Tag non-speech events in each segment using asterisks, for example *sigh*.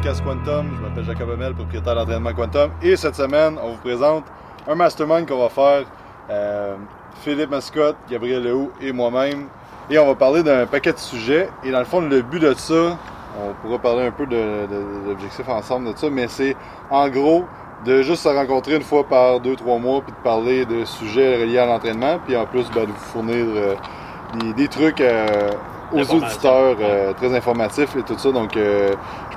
podcast Quantum. Je m'appelle Jacob Hamel, propriétaire d'entraînement Quantum. Et cette semaine, on vous présente un mastermind qu'on va faire. Euh, Philippe Mascotte, Gabriel Lehoux et moi-même. Et on va parler d'un paquet de sujets. Et dans le fond, le but de ça, on pourra parler un peu de, l'objectif ensemble de ça, mais c'est en gros de juste se rencontrer une fois par deux, trois mois, puis de parler de sujets reliés à l'entraînement, puis en plus ben, de vous fournir euh, des, trucs euh, aux auditeurs euh, très informatifs et tout ça. Donc,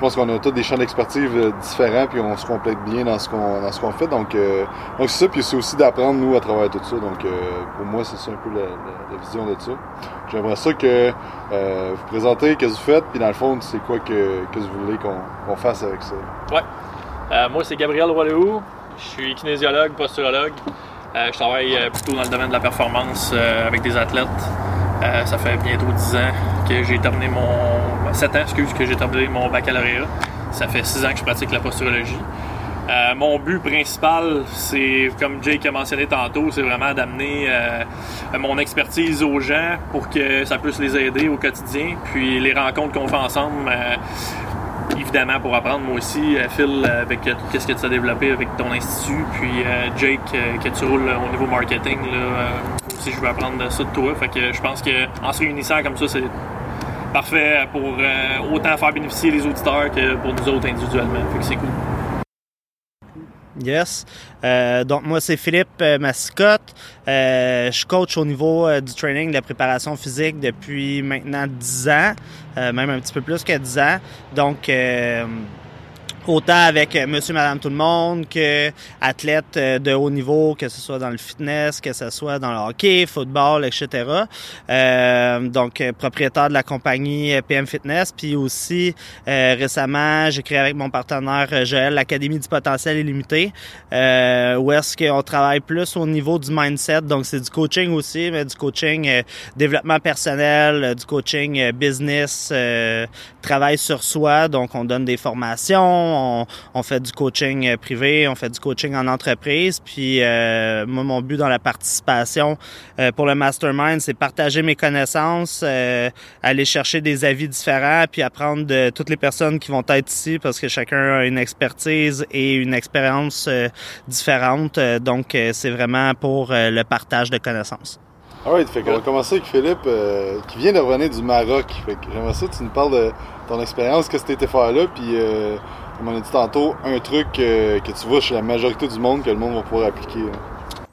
pense qu'on a tous des champs d'expertise euh, différents, puis on se complète bien dans ce qu'on ce fait. Donc, donc c'est ça, puis c'est aussi d'apprendre nous à travers tout ça. Donc, pour moi, c'est ça un peu la, vision de ça. J'aimerais ça que vous présentez, qu'est-ce que vous faites, puis dans le fond, c'est quoi que, vous voulez qu'on fasse avec ça. Ouais. moi, c'est Gabriel Roileau. Je suis kinésiologue, posturologue. je travaille plutôt dans le domaine de la performance avec des athlètes. Euh, ça fait bientôt 10 ans que j'ai terminé mon. 7 ans, excuse, que j'ai terminé mon baccalauréat. Ça fait 6 ans que je pratique la posturologie. Euh, mon but principal, c'est, comme Jake a mentionné tantôt, c'est vraiment d'amener euh, mon expertise aux gens pour que ça puisse les aider au quotidien. Puis les rencontres qu'on fait ensemble, évidemment pour apprendre moi aussi, Phil, avec qu'est-ce que tu as développé avec ton institut, puis Jake, que tu roules au niveau marketing, là, si je veux apprendre ça de toi. Fait que je pense qu'en se réunissant comme ça, c'est parfait pour euh, autant faire bénéficier les auditeurs que pour nous autres individuellement. C'est cool. Yes. Euh, donc moi c'est Philippe euh, Mascotte. je coach au niveau du training de la préparation physique depuis maintenant 10 ans, même un petit peu plus que 10 ans. Donc autant avec euh, monsieur, madame, tout le monde, que athlètes euh, de haut niveau, que ce soit dans le fitness, que ce soit dans le hockey, football, etc. Euh, donc, euh, propriétaire de la compagnie PM Fitness. Puis aussi, récemment, j'ai créé avec mon partenaire Joël l'Académie du potentiel illimité, euh, où est-ce qu'on travaille plus au niveau du mindset. Donc, c'est du coaching aussi, mais du coaching développement personnel, du coaching business, travail sur soi. Donc, on donne des formations, on, fait du coaching euh, privé, on fait du coaching en entreprise. Puis euh, moi, mon but dans la participation euh, pour le mastermind, c'est partager mes connaissances, aller chercher des avis différents, puis apprendre de toutes les personnes qui vont être ici, parce que chacun a une expertise et une expérience différente. donc, c'est vraiment pour le partage de connaissances. Alright, fait qu'on va commencer avec Philippe, qui vient de revenir du Maroc. Fait que j'aimerais ça que tu nous parles de ton expérience, qu'est-ce que tu étais faire là, puis comme on a dit tantôt, un truc euh, que tu vois chez la majorité du monde que le monde va pouvoir appliquer.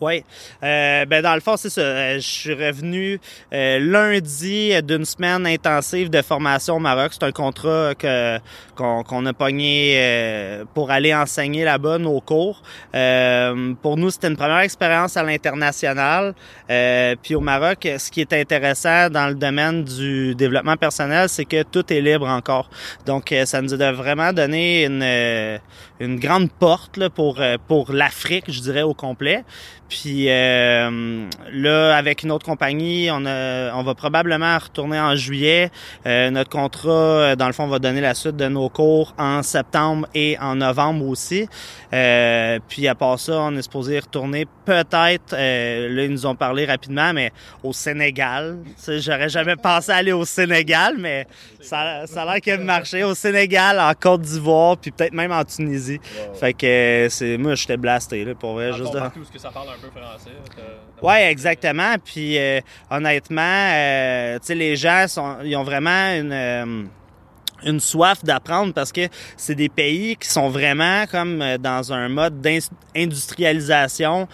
Oui. Euh, ben dans le fond, c'est ça. Euh, je suis revenu euh, lundi d'une semaine intensive de formation au Maroc. C'est un contrat que qu'on a pogné euh, pour aller enseigner là-bas nos cours. pour nous, c'était une première expérience à l'international. puis au Maroc, ce qui est intéressant dans le domaine du développement personnel, c'est que tout est libre encore. Donc, ça nous a vraiment donné une une grande porte là, pour pour l'Afrique, je dirais au complet. Puis euh, là, avec une autre compagnie, on, on va probablement retourner en juillet. Euh, notre contrat, euh, dans le fond, va donner la suite de nos cours en septembre et en novembre aussi. puis à part ça, on est supposé retourner peut-être, là, ils nous ont parlé rapidement, mais au Sénégal. J'aurais jamais pensé aller au Sénégal, mais ça, ça a l'air qu'il y a marché au Sénégal, en Côte d'Ivoire, puis peut-être même en Tunisie. Fait que c'est moi, j'étais blasté, là, pour vrai. juste de... ce que ça parle français. Ouais, exactement. Puis euh, honnêtement, euh, tu sais, les gens sont, ils ont vraiment une euh, une soif d'apprendre parce que c'est des pays qui sont vraiment comme dans un mode d'industrialisation.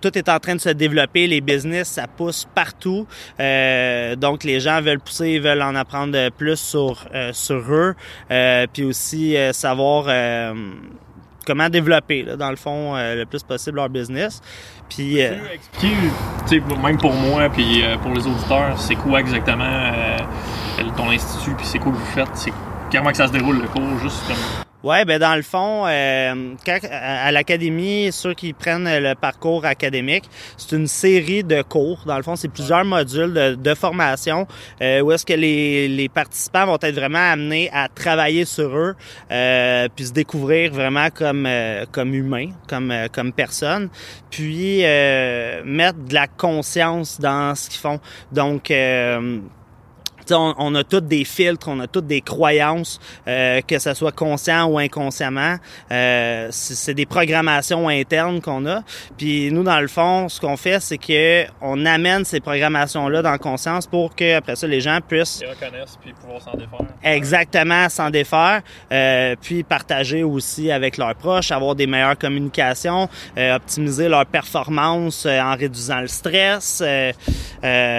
tout est en train de se développer, les business, ça pousse partout. donc les gens veulent pousser, ils veulent en apprendre plus sur sur eux, puis aussi savoir comment développer, là, dans le fond, euh, le plus possible leur business. Puis, euh... expliquer, même pour moi, puis euh, pour les auditeurs, c'est quoi exactement euh, ton institut, puis c'est que vous faites, c'est comment que ça se déroule le cours, juste comme Ouais, ben dans le fond, euh, à, l'académie, ceux qui prennent le parcours académique, c'est une série de cours. Dans le fond, c'est plusieurs modules de, formation euh, où est-ce que les, les, participants vont être vraiment amenés à travailler sur eux, euh, puis se découvrir vraiment comme euh, comme humain, comme euh, comme personne, puis mettre de la conscience dans ce qu'ils font. Donc on, on, a tous des filtres, on a toutes des croyances, euh, que ce soit conscient ou inconsciemment. Euh, c'est des programmations internes qu'on a. Puis nous, dans le fond, ce qu'on fait, c'est que on amène ces programmations-là dans la conscience pour que après ça, les gens puissent les reconnaissent puis pouvoir s'en défaire. Exactement, s'en défaire. Euh, puis partager aussi avec leurs proches, avoir des meilleures communications, euh, optimiser leur performance euh, en réduisant le stress.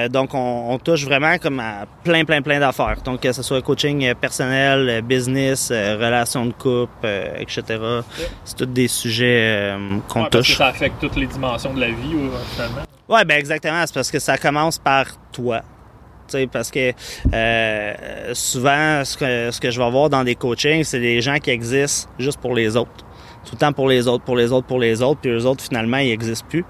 donc on, on touche vraiment comme à plein plein, plein, plein d'affaires. Donc, que ce soit coaching personnel, euh, business, euh, relations de couple, euh, etc. C'est tous des sujets qu'on touche. Parce que ça affecte toutes les dimensions de la vie, finalement. Oui, ben exactement. C'est parce que ça commence par toi. sais, parce que souvent, ce que, ce que je vais voir dans des coachings, c'est des gens qui existent juste pour les autres tout le temps pour les autres, pour les autres, pour les autres, puis eux autres, finalement, ils n'existent plus.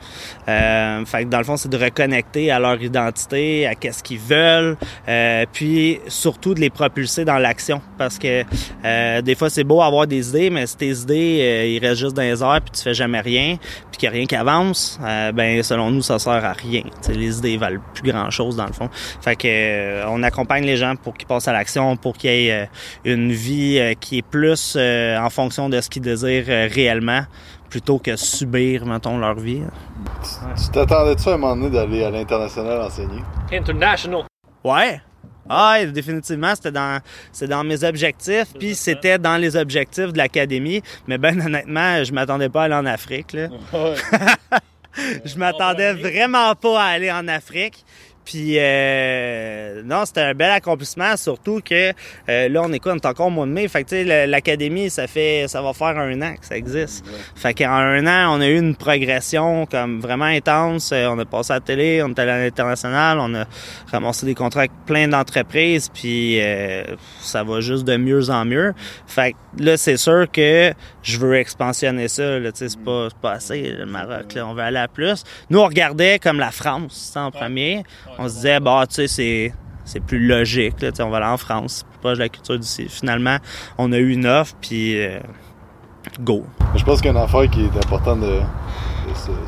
Euh, fait que dans le fond, c'est de reconnecter à leur identité, à qu'est-ce qu'ils veulent, euh, puis surtout de les propulser dans l'action, parce que euh, des fois, c'est beau avoir des idées, mais si tes idées, euh, ils restent juste dans les airs, puis tu fais jamais rien, puis qu'il n'y a rien qui avance, euh, ben selon nous, ça sert à rien. T'sais, les idées valent plus grand-chose, dans le fond. Fait que on accompagne les gens pour qu'ils passent à l'action, pour qu'ils aient une vie qui est plus en fonction de ce qu'ils désirent réellement plutôt que subir, mettons, leur vie. Tu t'attendais-tu à un moment donné d'aller à l'international enseigner? International. Ouais. Ah, définitivement, c'était dans, c'est dans mes objectifs, puis c'était dans les objectifs de l'académie. Mais ben *laughs* honnêtement, je m'attendais pas à aller en Afrique. Là. *laughs* je m'attendais vraiment pas à aller en Afrique. Puis euh, non, c'était un bel accomplissement, surtout que euh, là, on est quoi, on est encore au mois de mai. Fait que tu sais, l'académie, ça fait ça va faire un an que ça existe. Fait qu'en un an, on a eu une progression comme vraiment intense. Euh, on a passé à la télé, on est allé à l'international, on a ramassé des contrats avec plein d'entreprises, puis euh, ça va juste de mieux en mieux. Fait que là, c'est sûr que je veux expansionner ça. Là, c'est pas, pas assez le Maroc. Là, on veut aller à plus. Nous, on regardait comme la France en premier on se disait, bah, tu sais, c'est c'est plus logique. Là, on va aller en France, plus proche de la culture d'ici. Finalement, on a eu une offre, puis euh, go. Je pense qu'une affaire qui est importante de,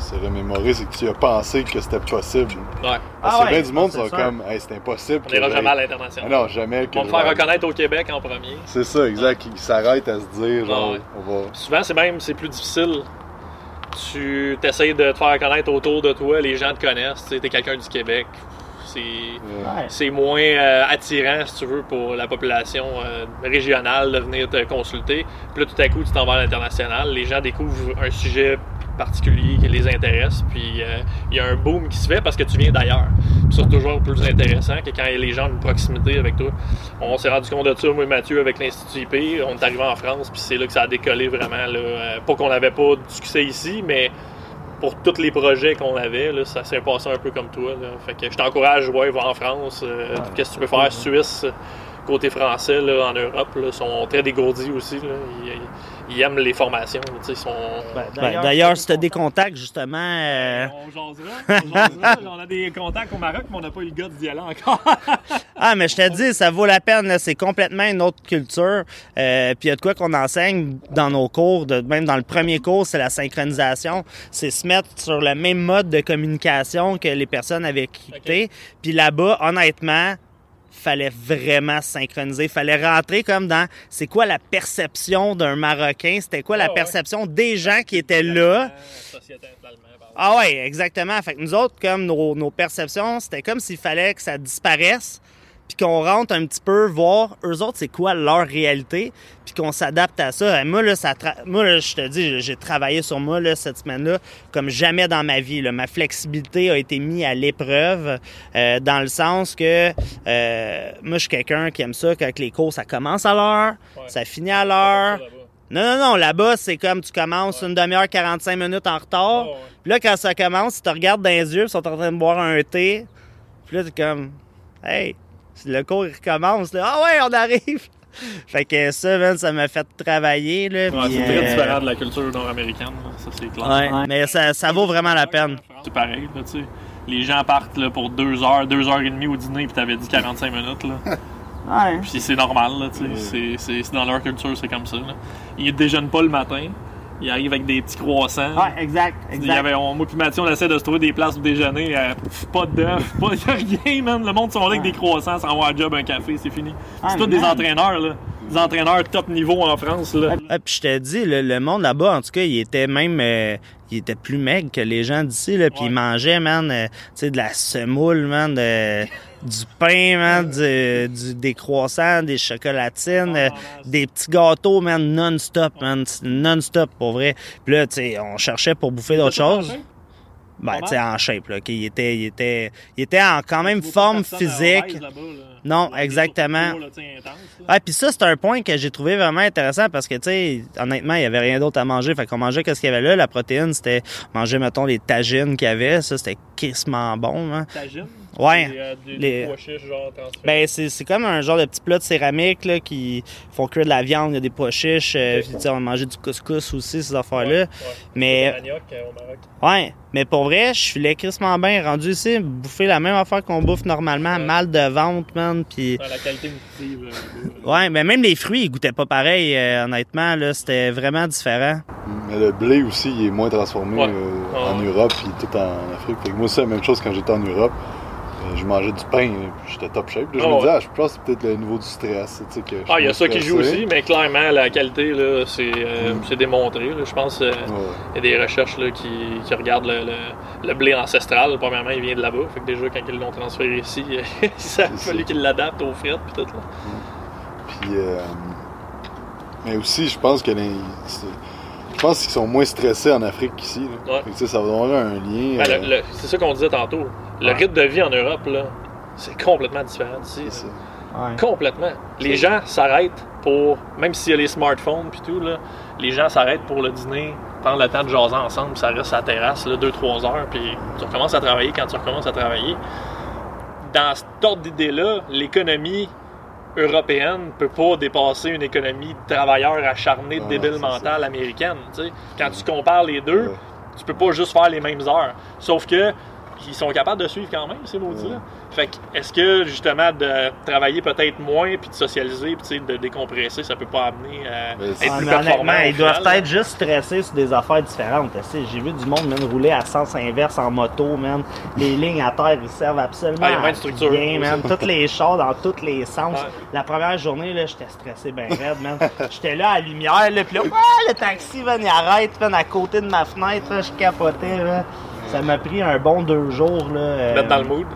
se, remémorer, c'est que tu as pensé que c'était possible. Ouais. ah ouais, bien du monde qui sont comme, hey, c'est impossible. On n'ira jamais à l'international. Non, jamais. On va faire reconnaître au Québec en premier. C'est ça, exact. Ils s'arrêtent à se dire, genre, on va. Souvent, c'est même c'est plus difficile tu essayes de te faire reconnaître autour de toi, les gens te connaissent, tu es quelqu'un du Québec, c'est moins euh, attirant, si tu veux, pour la population euh, régionale de venir te consulter. Puis là, tout à coup, tu t'en vas à l'international. Les gens découvrent un sujet particulier qui les intéresse, puis euh, il y a un boom qui se fait parce que tu viens d'ailleurs. C'est toujours plus intéressant que quand les gens ont une proximité avec toi. On s'est rendu compte de ça, moi et Mathieu, avec l'Institut IP. On est arrivé en France, puis c'est là que ça a décollé vraiment. Là. Pas qu'on n'avait pas de succès ici, mais pour tous les projets qu'on avait, là, ça s'est passé un peu comme toi. Là. Fait que je t'encourage, ouais, va en France. Euh, qu'est-ce que tu peux faire? Suisse, côté français, là, en Europe, là, sont très dégourdis aussi. Là. Ils, ils aiment les formations. Ils sont... Ben, D'ailleurs, si tu as des contacts, justement. Euh... On jasera. On, *laughs* jasera. on a des contacts au Maroc, mais on n'a pas eu le gars d'y aller encore. *laughs* ah, mais je te dis, ça vaut la peine. C'est complètement une autre culture. Euh, Puis il y a de quoi qu'on enseigne dans nos cours, de, même dans le premier cours, c'est la synchronisation. C'est se mettre sur le même mode de communication que les personnes avaient quitté. Puis là-bas, honnêtement, fallait vraiment synchroniser. Fallait rentrer comme dans c'est quoi la perception d'un Marocain, c'était quoi la ah perception des gens qui étaient là? Ah ouais, exactement. Fait que nous autres, comme nos, nos perceptions, c'était comme s'il fallait que ça disparaisse puis qu'on rentre un petit peu voir eux autres c'est quoi leur réalité, puis qu'on s'adapte à ça. moi là, ça moi je te dis, j'ai travaillé sur moi là, cette semaine-là comme jamais dans ma vie. Là. Ma flexibilité a été mise à l'épreuve euh, dans le sens que euh, moi je suis quelqu'un qui aime ça quand les cours ça commence à l'heure, ça finit à l'heure. Non, non, non, là-bas, c'est comme tu commences une demi-heure, 45 minutes en retard. Puis là, quand ça commence, tu te regardes dans les yeux, ils sont en train de boire un thé. Puis là, t'es comme, hey, le cours il recommence. Là. Ah ouais, on arrive! *laughs* fait que ça, ça m'a fait travailler. Là, ouais, c'est très euh, différent de la culture nord-américaine, ça c'est clair. Ouais, mais ça, ça vaut vraiment la peine. C'est pareil, là, tu sais. Les gens partent là, pour deux heures, deux heures et demie au dîner, puis t'avais dit 45 minutes. Là. *laughs* Ouais. Puis c'est normal, là, tu sais. C'est, dans leur culture, c'est comme ça. Là. Ils déjeunent pas le matin, il arrive avec des petits croissants. Ouais, exact, Il y exact. avait, on, moi puis Mathieu, on essaie de se trouver des places pour déjeuner. euh, pff, pas d'œufs, *laughs* pas a rien, man. Le monde sont là avec des croissants sans avoir un job, un café, c'est fini. Ah, c'est tous des entraîneurs, là. Des entraîneurs top niveau en France, là. Ah, puis je te dis, le, le monde là-bas, en tout cas, il était même, euh, il était plus maigre que les gens d'ici, là. Puis Ouais. ils mangeaient, man, euh, tu sais, de la semoule, man, de, du pain, man, du, du- des croissants, des chocolatines, euh, des petits gâteaux, man, non-stop, man, non-stop, pour vrai. Puis là, tu sais, on cherchait pour bouffer d'autres choses. Ben, tu sais, en shape, là, qu'il était, il était, il était en quand même forme physique. là. Non, exactement. Ouais, puis ça, c'est un point que j'ai trouvé vraiment intéressant parce que, tu sais, honnêtement, il y avait rien d'autre à manger. Fait qu'on mangeait qu'est-ce qu'il y avait là. La protéine, c'était manger, mettons, les tagines qu'il y avait. Ça, c'était crissement bon, hein. Tagine? Ouais. Des, euh, des, Les- des pois chiches, genre, transférés. Ben, c'est, c'est comme un genre de petit plat de céramique, là, qui font cuire de la viande, il y a des pois chiches. euh, puis, tu sais, on mangeait du couscous aussi, ces Ouais, affaires-là. ouais. Mais, Le manioc, euh, au Maroc. ouais. Mais pour vrai, je filais crissement bien. Rendu ici, bouffer la même affaire qu'on bouffe normalement. Ouais. Mal de ventre, man. Puis, Ouais, la qualité nutritive. euh, ouais, mais même les fruits, ils goûtaient pas pareil, euh, honnêtement, là. C'était vraiment différent. Mais le blé aussi, il est moins transformé Ouais. euh, Ah en ouais. Europe puis tout en Afrique. Fait que moi, c'est la même chose quand j'étais en Europe. Euh, je mangeais du pain, euh, j'étais top shape. Là, je Ah me disais, ah, je pense que c'est peut-être le niveau du stress. tu sais, que Ah, il y a ça qui joue aussi, mais clairement, la qualité, là, c'est euh, Mm. c'est démontré. là. Je pense qu'il Ouais. y a des recherches là, qui, qui regardent le, le- le blé ancestral. Premièrement, il vient de là-bas. Fait que déjà, quand ils l'ont transféré ici, *laughs* ça a fallu qu'ils l'adaptent aux frites puis tout. Là. Puis, euh, mais aussi, je pense que les- je pense qu'ils sont moins stressés en Afrique qu'ici. Ouais. Ça va avoir un lien. Ben, euh, c'est ça qu'on disait tantôt. Le rythme de vie en Europe, là, c'est complètement différent d'ici. Ouais. Complètement. Les gens s'arrêtent pour, même s'il y a les smartphones puis tout, là, les gens s'arrêtent pour le dîner, prendre le temps de jaser ensemble, puis ça reste à la terrasse 2-3 heures, puis tu recommences à travailler quand tu recommences à travailler. Dans cet ordre d'idée-là, l'économie européenne ne peut pas dépasser une économie de travailleurs acharnés, de Ah, débiles mentales américaines. Quand tu compares les deux, tu peux pas juste faire les mêmes heures. Sauf que ils sont capables de suivre quand même, ces maudits-là. Ouais. Fait que, est-ce que, justement, de travailler peut-être moins, puis de socialiser, puis de décompresser, ça peut pas amener à Mais être c'est- Ah, plus performant ils doivent être juste stressés sur des affaires différentes. J'ai vu du monde même rouler à sens inverse en moto, man. Les lignes à terre, ils servent absolument Ah, il y a bien à de structure. rien, man. Toutes les chars dans tous les sens. Ouais. La première journée, là, j'étais stressé ben raide, man. J'étais là à la lumière, là, pis là, le taxi, man, il arrête, man, à côté de ma fenêtre, là, je capotais, là. Ça m'a pris un bon deux jours, là. euh, Mettre dans le mood?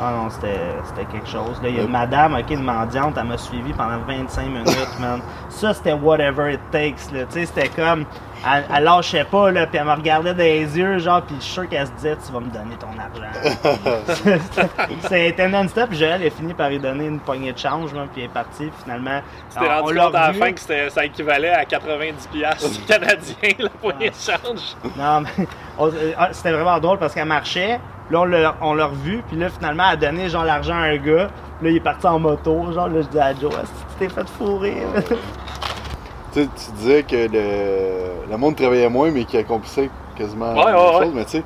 Ah non, c'était quelque chose. Là, il y a une madame, ok, une mendiante, elle m'a suivi pendant 25 minutes, *laughs* man. Ça, c'était whatever it takes, là. Tu sais, c'était comme. Elle, elle lâchait pas, là, puis elle me regardait dans les yeux, genre, puis je suis sûr qu'elle se disait, tu vas me donner ton argent. *laughs* C'était non-stop, puis Joël a fini par lui donner une poignée de change, puis elle est partie, finalement. Tu t'es rendu compte à la fin que ça équivalait à 90$ piastres canadiens, la *laughs* poignée de change. Non, mais on- euh, ah, c'était vraiment drôle parce qu'elle marchait. Là, on l'a, on l'a revu. Puis là, finalement, elle a donné genre l'argent à un gars. Là, il est parti en moto. Genre, là, je dis à Joe, que tu t'es fait fourrer. Tu sais, tu disais que le, le monde travaillait moins, mais qu'il accomplissait quasiment Ouais, la même ouais, chose. ouais. Mais tu sais,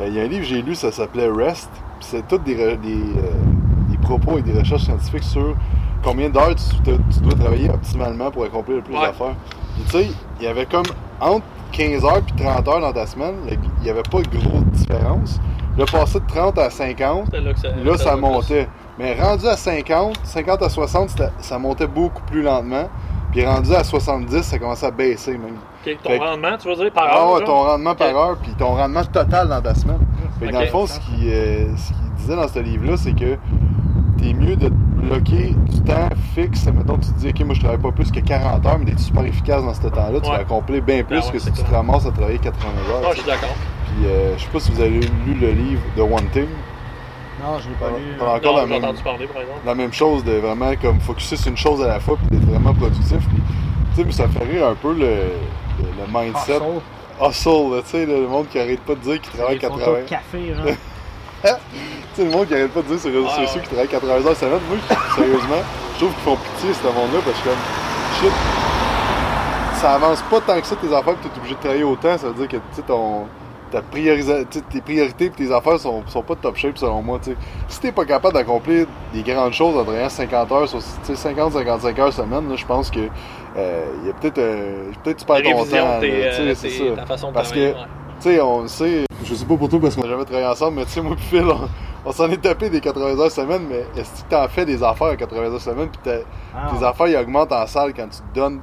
euh, il y a un livre que j'ai lu, ça s'appelait Rest. Puis c'est tous des, euh, des propos et des recherches scientifiques sur combien d'heures tu, dois travailler optimalement pour accomplir le plus d'affaires. Puis tu sais, il y avait comme entre 15 heures et 30 heures dans ta semaine, il n'y avait pas de grosse différence. Là, passer de 30 à 50, C'est là ça, Là, ça va montait. Mais rendu à 50, 50 à 60, c'était- ça montait beaucoup plus lentement. Puis rendu à 70, ça commençait à baisser même. Ton Fait rendement, tu veux dire, par Ah heure? ouais, genre? ton rendement par heure, puis ton rendement total dans ta semaine. Fait que dans le fond, ce qu'il euh, ce qu'il disait dans ce livre-là, c'est que t'es mieux de te bloquer du temps fixe. Mettons, tu te dis, OK, moi, je travaille pas plus que 40 heures, mais d'être super efficace dans ce temps-là. Tu Ouais. vas accomplir bien plus Ah ouais, que si tu te ramasses à travailler 80 heures. Ah, je suis d'accord. Puis, euh, je sais pas si vous avez lu le livre The One Thing. Non, je l'ai pas lu. T'as encore Non, la j'ai même, entendu parler, par exemple. la même chose de vraiment comme focuser sur une chose à la fois puis d'être vraiment productif. Puis, tu sais, puis ça fait rire un peu le, le, le mindset. Hustle, tu sais, le monde qui arrête pas de dire qu'il travaille Des photos 80 de café, genre. *laughs* Tu sais, le monde qui arrête pas de dire sur les réseaux Ouais, sociaux ouais. qu'il travaille 80 heures semaine. Moi, sérieusement, je trouve qu'ils font pitié, ce monde-là, parce que comme, shit, ça avance pas tant que ça tes affaires, puis t'es obligé de travailler autant. Ça veut dire que, tu sais, ton. Ta priorisa- tes priorités et tes affaires sont, sont pas top shape selon moi. tu sais. Si t'es pas capable d'accomplir des grandes choses en travaillant 50 heures, sur 50-55 heures semaine, là, je pense que euh, il y a peut-être euh, peut-être tu perds ton temps. de tes, là, tu sais, euh, c'est tes- ça. ta façon de Parce que- ouais. Tu sais, on le sait, je sais pas pour toi parce qu'on n'a jamais travaillé ensemble, mais tu sais, moi puis Phil, on, on s'en est tapé des 80 heures semaine, mais est-ce que t'en fais des affaires à 80 heures semaine, puis t'as- Ah. tes affaires, ils augmentent en salle quand tu te donnes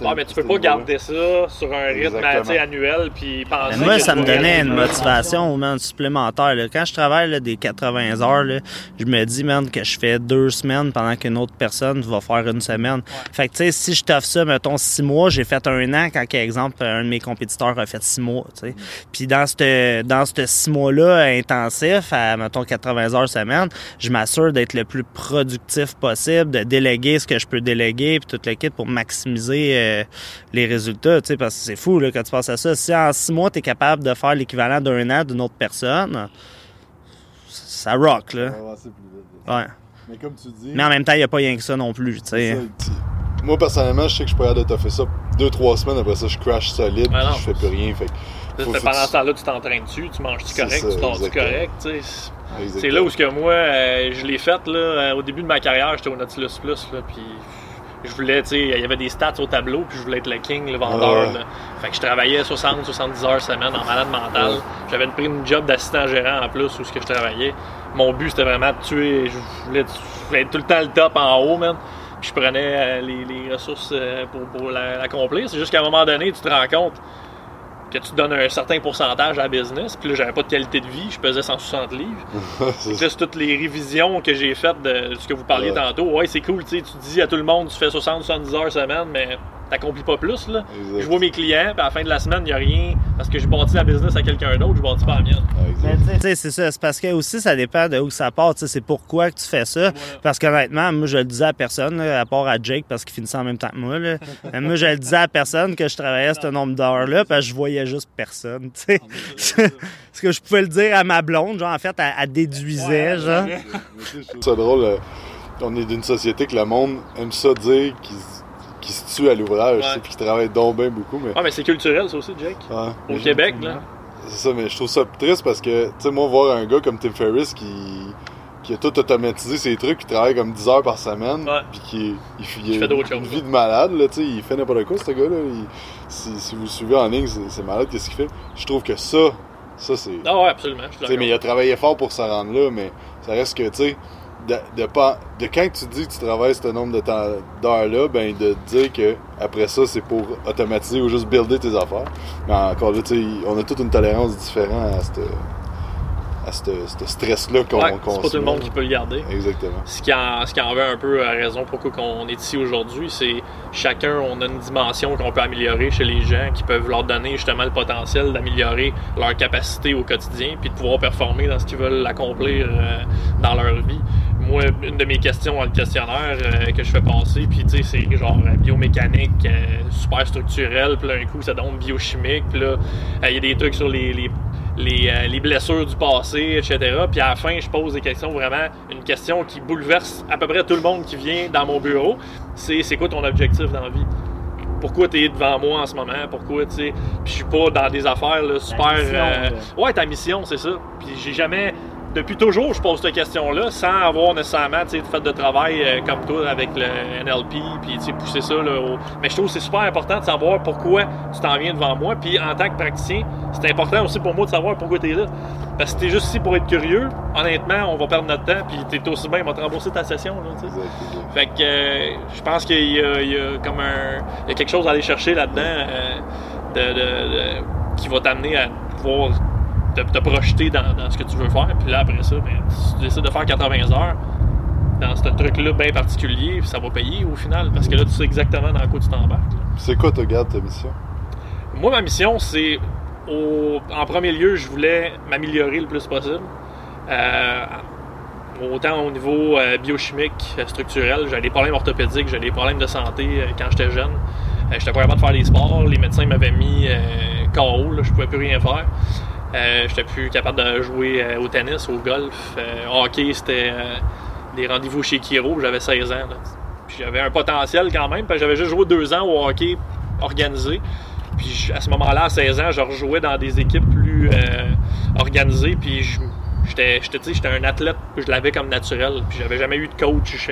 Ouais, mais tu à peux pas garder ça sur un rythme Exactement. tu sais, annuel puis penser Mais moi, ça me donnait une motivation man, supplémentaire. là. Quand je travaille là, des 80 heures, là, je me dis man, que je fais deux semaines pendant qu'une autre personne va faire une semaine. Fait que tu sais, si je t'offre ça, mettons six mois, j'ai fait un an quand, par exemple, un de mes compétiteurs a fait six mois. tu sais. Puis dans ce dans ce six mois-là intensif, à mettons 80 heures semaine, je m'assure d'être le plus productif possible, de déléguer ce que je peux déléguer, puis tout le kit pour maximiser euh, les résultats, tu sais, parce que c'est fou là, quand tu penses à ça. Si en six mois, tu es capable de faire l'équivalent d'un an d'une autre personne, ça rock, là. On va avancer plus vite. Ouais. Mais comme tu dis, Mais en même temps, il n'y a pas rien que ça non plus, tu sais. moi personnellement, je sais que je peux de t'offrir ça 2-trois semaines, après ça, je crash solide, non. je fais plus rien. Fait que fait pendant ce temps-là, tu t'entraînes dessus, tu manges-tu correct, ça, tu dors-tu correct, tu sais? C'est là où ce que moi, euh, je l'ai fait, là, euh, au début de ma carrière, j'étais au Nautilus Plus, là, puis je voulais, tu sais, il y avait des stats au tableau, puis je voulais être le king, le vendeur, ouais. là. Fait que je travaillais 60, 70 heures semaine en malade mental. Ouais. J'avais pris une job d'assistant gérant en plus où ce que je travaillais. Mon but, c'était vraiment de tuer, je voulais, je voulais être tout le temps le top en haut, man. Puis je prenais euh, les, les ressources euh, pour, pour la- l'accomplir. C'est juste qu'à un moment donné, tu te rends compte que tu donnes un certain pourcentage à la business. Puis là, j'avais pas de qualité de vie, je pesais 160 livres. *laughs* c'est c'est toutes les révisions que j'ai faites de ce que vous parliez Ouais. tantôt. Ouais, c'est cool, tu sais, tu dis à tout le monde, tu fais 60-70 heures semaine, mais t'accomplis pas plus, là. Exact. Je vois mes clients, puis à la fin de la semaine, il n'y a rien, parce que j'ai bâti la business à quelqu'un d'autre, je bâtis pas la mienne. Ah, c'est ça. C'est parce que aussi, ça dépend de où ça part. C'est pourquoi que tu fais ça. Voilà. Parce qu'honnêtement, moi, je le disais à personne, là, à part à Jake, parce qu'il finissait en même temps que moi. Là. *laughs* Mais moi, je le disais à personne que je travaillais ce nombre d'heures-là, parce que je voyais juste personne. sais. Parce *laughs* que je pouvais le dire à ma blonde, genre, en fait, elle, elle déduisait, genre. Ça drôle. euh, On est d'une société que le monde aime ça dire qu'ils qu'ils se tuent à l'ouvrage, Ouais. puis qu'ils travaillent donc bien beaucoup. Mais, Ah, mais c'est culturel, ça aussi, Jake. Ouais. Au Québec, là. C'est ça, mais je trouve ça triste parce que, tu sais, moi, voir un gars comme Tim Ferriss qui, qui a tout automatisé ses trucs, qui travaille comme 10 heures par semaine, puis qui il, il, Qui a fait d'autres une choses, vie là. de malade, là, tu sais, il fait n'importe quoi, ce gars-là. il- si, si vous le suivez en ligne, c'est malade, qu'est-ce qu'il fait. Je trouve que ça, ça, c'est. Ah ouais, absolument. Je Tu sais, mais il a travaillé fort pour se rendre là, mais ça reste que, tu sais, de, de, pas, de quand tu dis que tu travailles ce nombre de temps d'heures-là, ben de dire que après ça, c'est pour automatiser ou juste builder tes affaires. Mais encore là, on a toute une tolérance différente à ce à ce ce stress-là qu'on Ouais, c'est pas tout le monde qui peut le garder. Exactement. Ce qui, en, ce qui en veut un peu à raison pourquoi on est ici aujourd'hui, c'est chacun, on a une dimension qu'on peut améliorer chez les gens qui peuvent leur donner justement le potentiel d'améliorer leur capacité au quotidien puis de pouvoir performer dans ce qu'ils veulent accomplir euh, dans leur vie. Moi, une de mes questions dans le questionnaire euh, que je fais passer, puis tu sais, c'est genre euh, biomécanique, euh, super structurel, puis là, un coup, ça donne biochimique, puis là, il y a des trucs sur les, les les, les blessures du passé, etc. Puis à la fin, je pose des questions vraiment, une question qui bouleverse à peu près tout le monde qui vient dans mon bureau. C'est c'est quoi ton objectif dans la vie? Pourquoi tu es devant moi en ce moment? Pourquoi, tu sais? Puis je suis pas dans des affaires là, super. mission, euh. Ouais, ta mission, c'est ça. Puis j'ai jamais. Depuis toujours, je pose cette question-là sans avoir nécessairement tu sais, fait de travail euh, comme toi avec le NLP, puis tu sais, pousser ça. Là, au- Mais je trouve que c'est super important de savoir pourquoi tu t'en viens devant moi. Puis en tant que praticien, c'est important aussi pour moi de savoir pourquoi tu es là. Parce que t'es juste ici pour être curieux. Honnêtement, on va perdre notre temps, puis t'es aussi bien, on va te rembourser ta session. Là, tu. Fait que euh, je pense qu'il y, a- il y a comme un. Il y a quelque chose à aller chercher là-dedans euh, de, de- de- qui va t'amener à pouvoir te, te projeter dans, dans ce que tu veux faire. Puis là, après ça, ben, si tu décides de faire 80 heures dans ce truc-là bien particulier, ça va payer au final. Parce que là, tu sais exactement dans quoi tu t'embarques. C'est quoi, toi, garde ta mission? Moi, ma mission, c'est. au- En premier lieu, je voulais m'améliorer le plus possible. Euh, autant au niveau euh, biochimique, euh, structurel, j'avais des problèmes orthopédiques, j'avais des problèmes de santé euh, quand j'étais jeune. J'étais pas capable de faire des sports, les médecins m'avaient mis KO, là, je pouvais plus rien faire. Euh, j'étais plus capable de jouer euh, au tennis, au golf. Euh, hockey, c'était des rendez-vous chez Kiro, j'avais 16 ans. Puis j'avais un potentiel quand même, j'avais juste joué deux ans au hockey organisé. Puis à ce moment-là, à 16 ans, je rejouais dans des équipes plus organisées. Puis je- j'étais, j'étais, un athlète, je l'avais comme naturel. Puis j'avais jamais eu de coach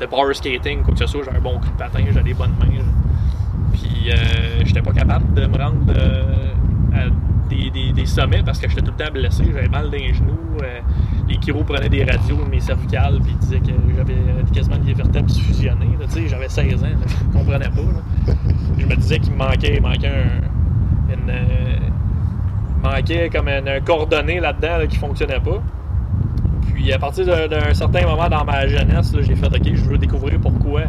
de power skating, quoi que ce soit. J'avais un bon coup de patin, j'avais des bonnes mains. Puis euh, j'étais pas capable de me rendre euh, à des, des- des sommets parce que j'étais tout le temps blessé. J'avais mal dans les genoux. euh, les chiros prenaient des radios de mes cervicales puis disaient que j'avais quasiment les vertèbres fusionnées. j'avais 16 ans, là, je comprenais pas. Je me disais qu'il me manquait, manquait un, une, euh, manquait comme un, coordonné là-dedans là, qui fonctionnait pas. Puis à partir d'un- certain moment dans ma jeunesse, j'ai fait OK, je veux découvrir pourquoi.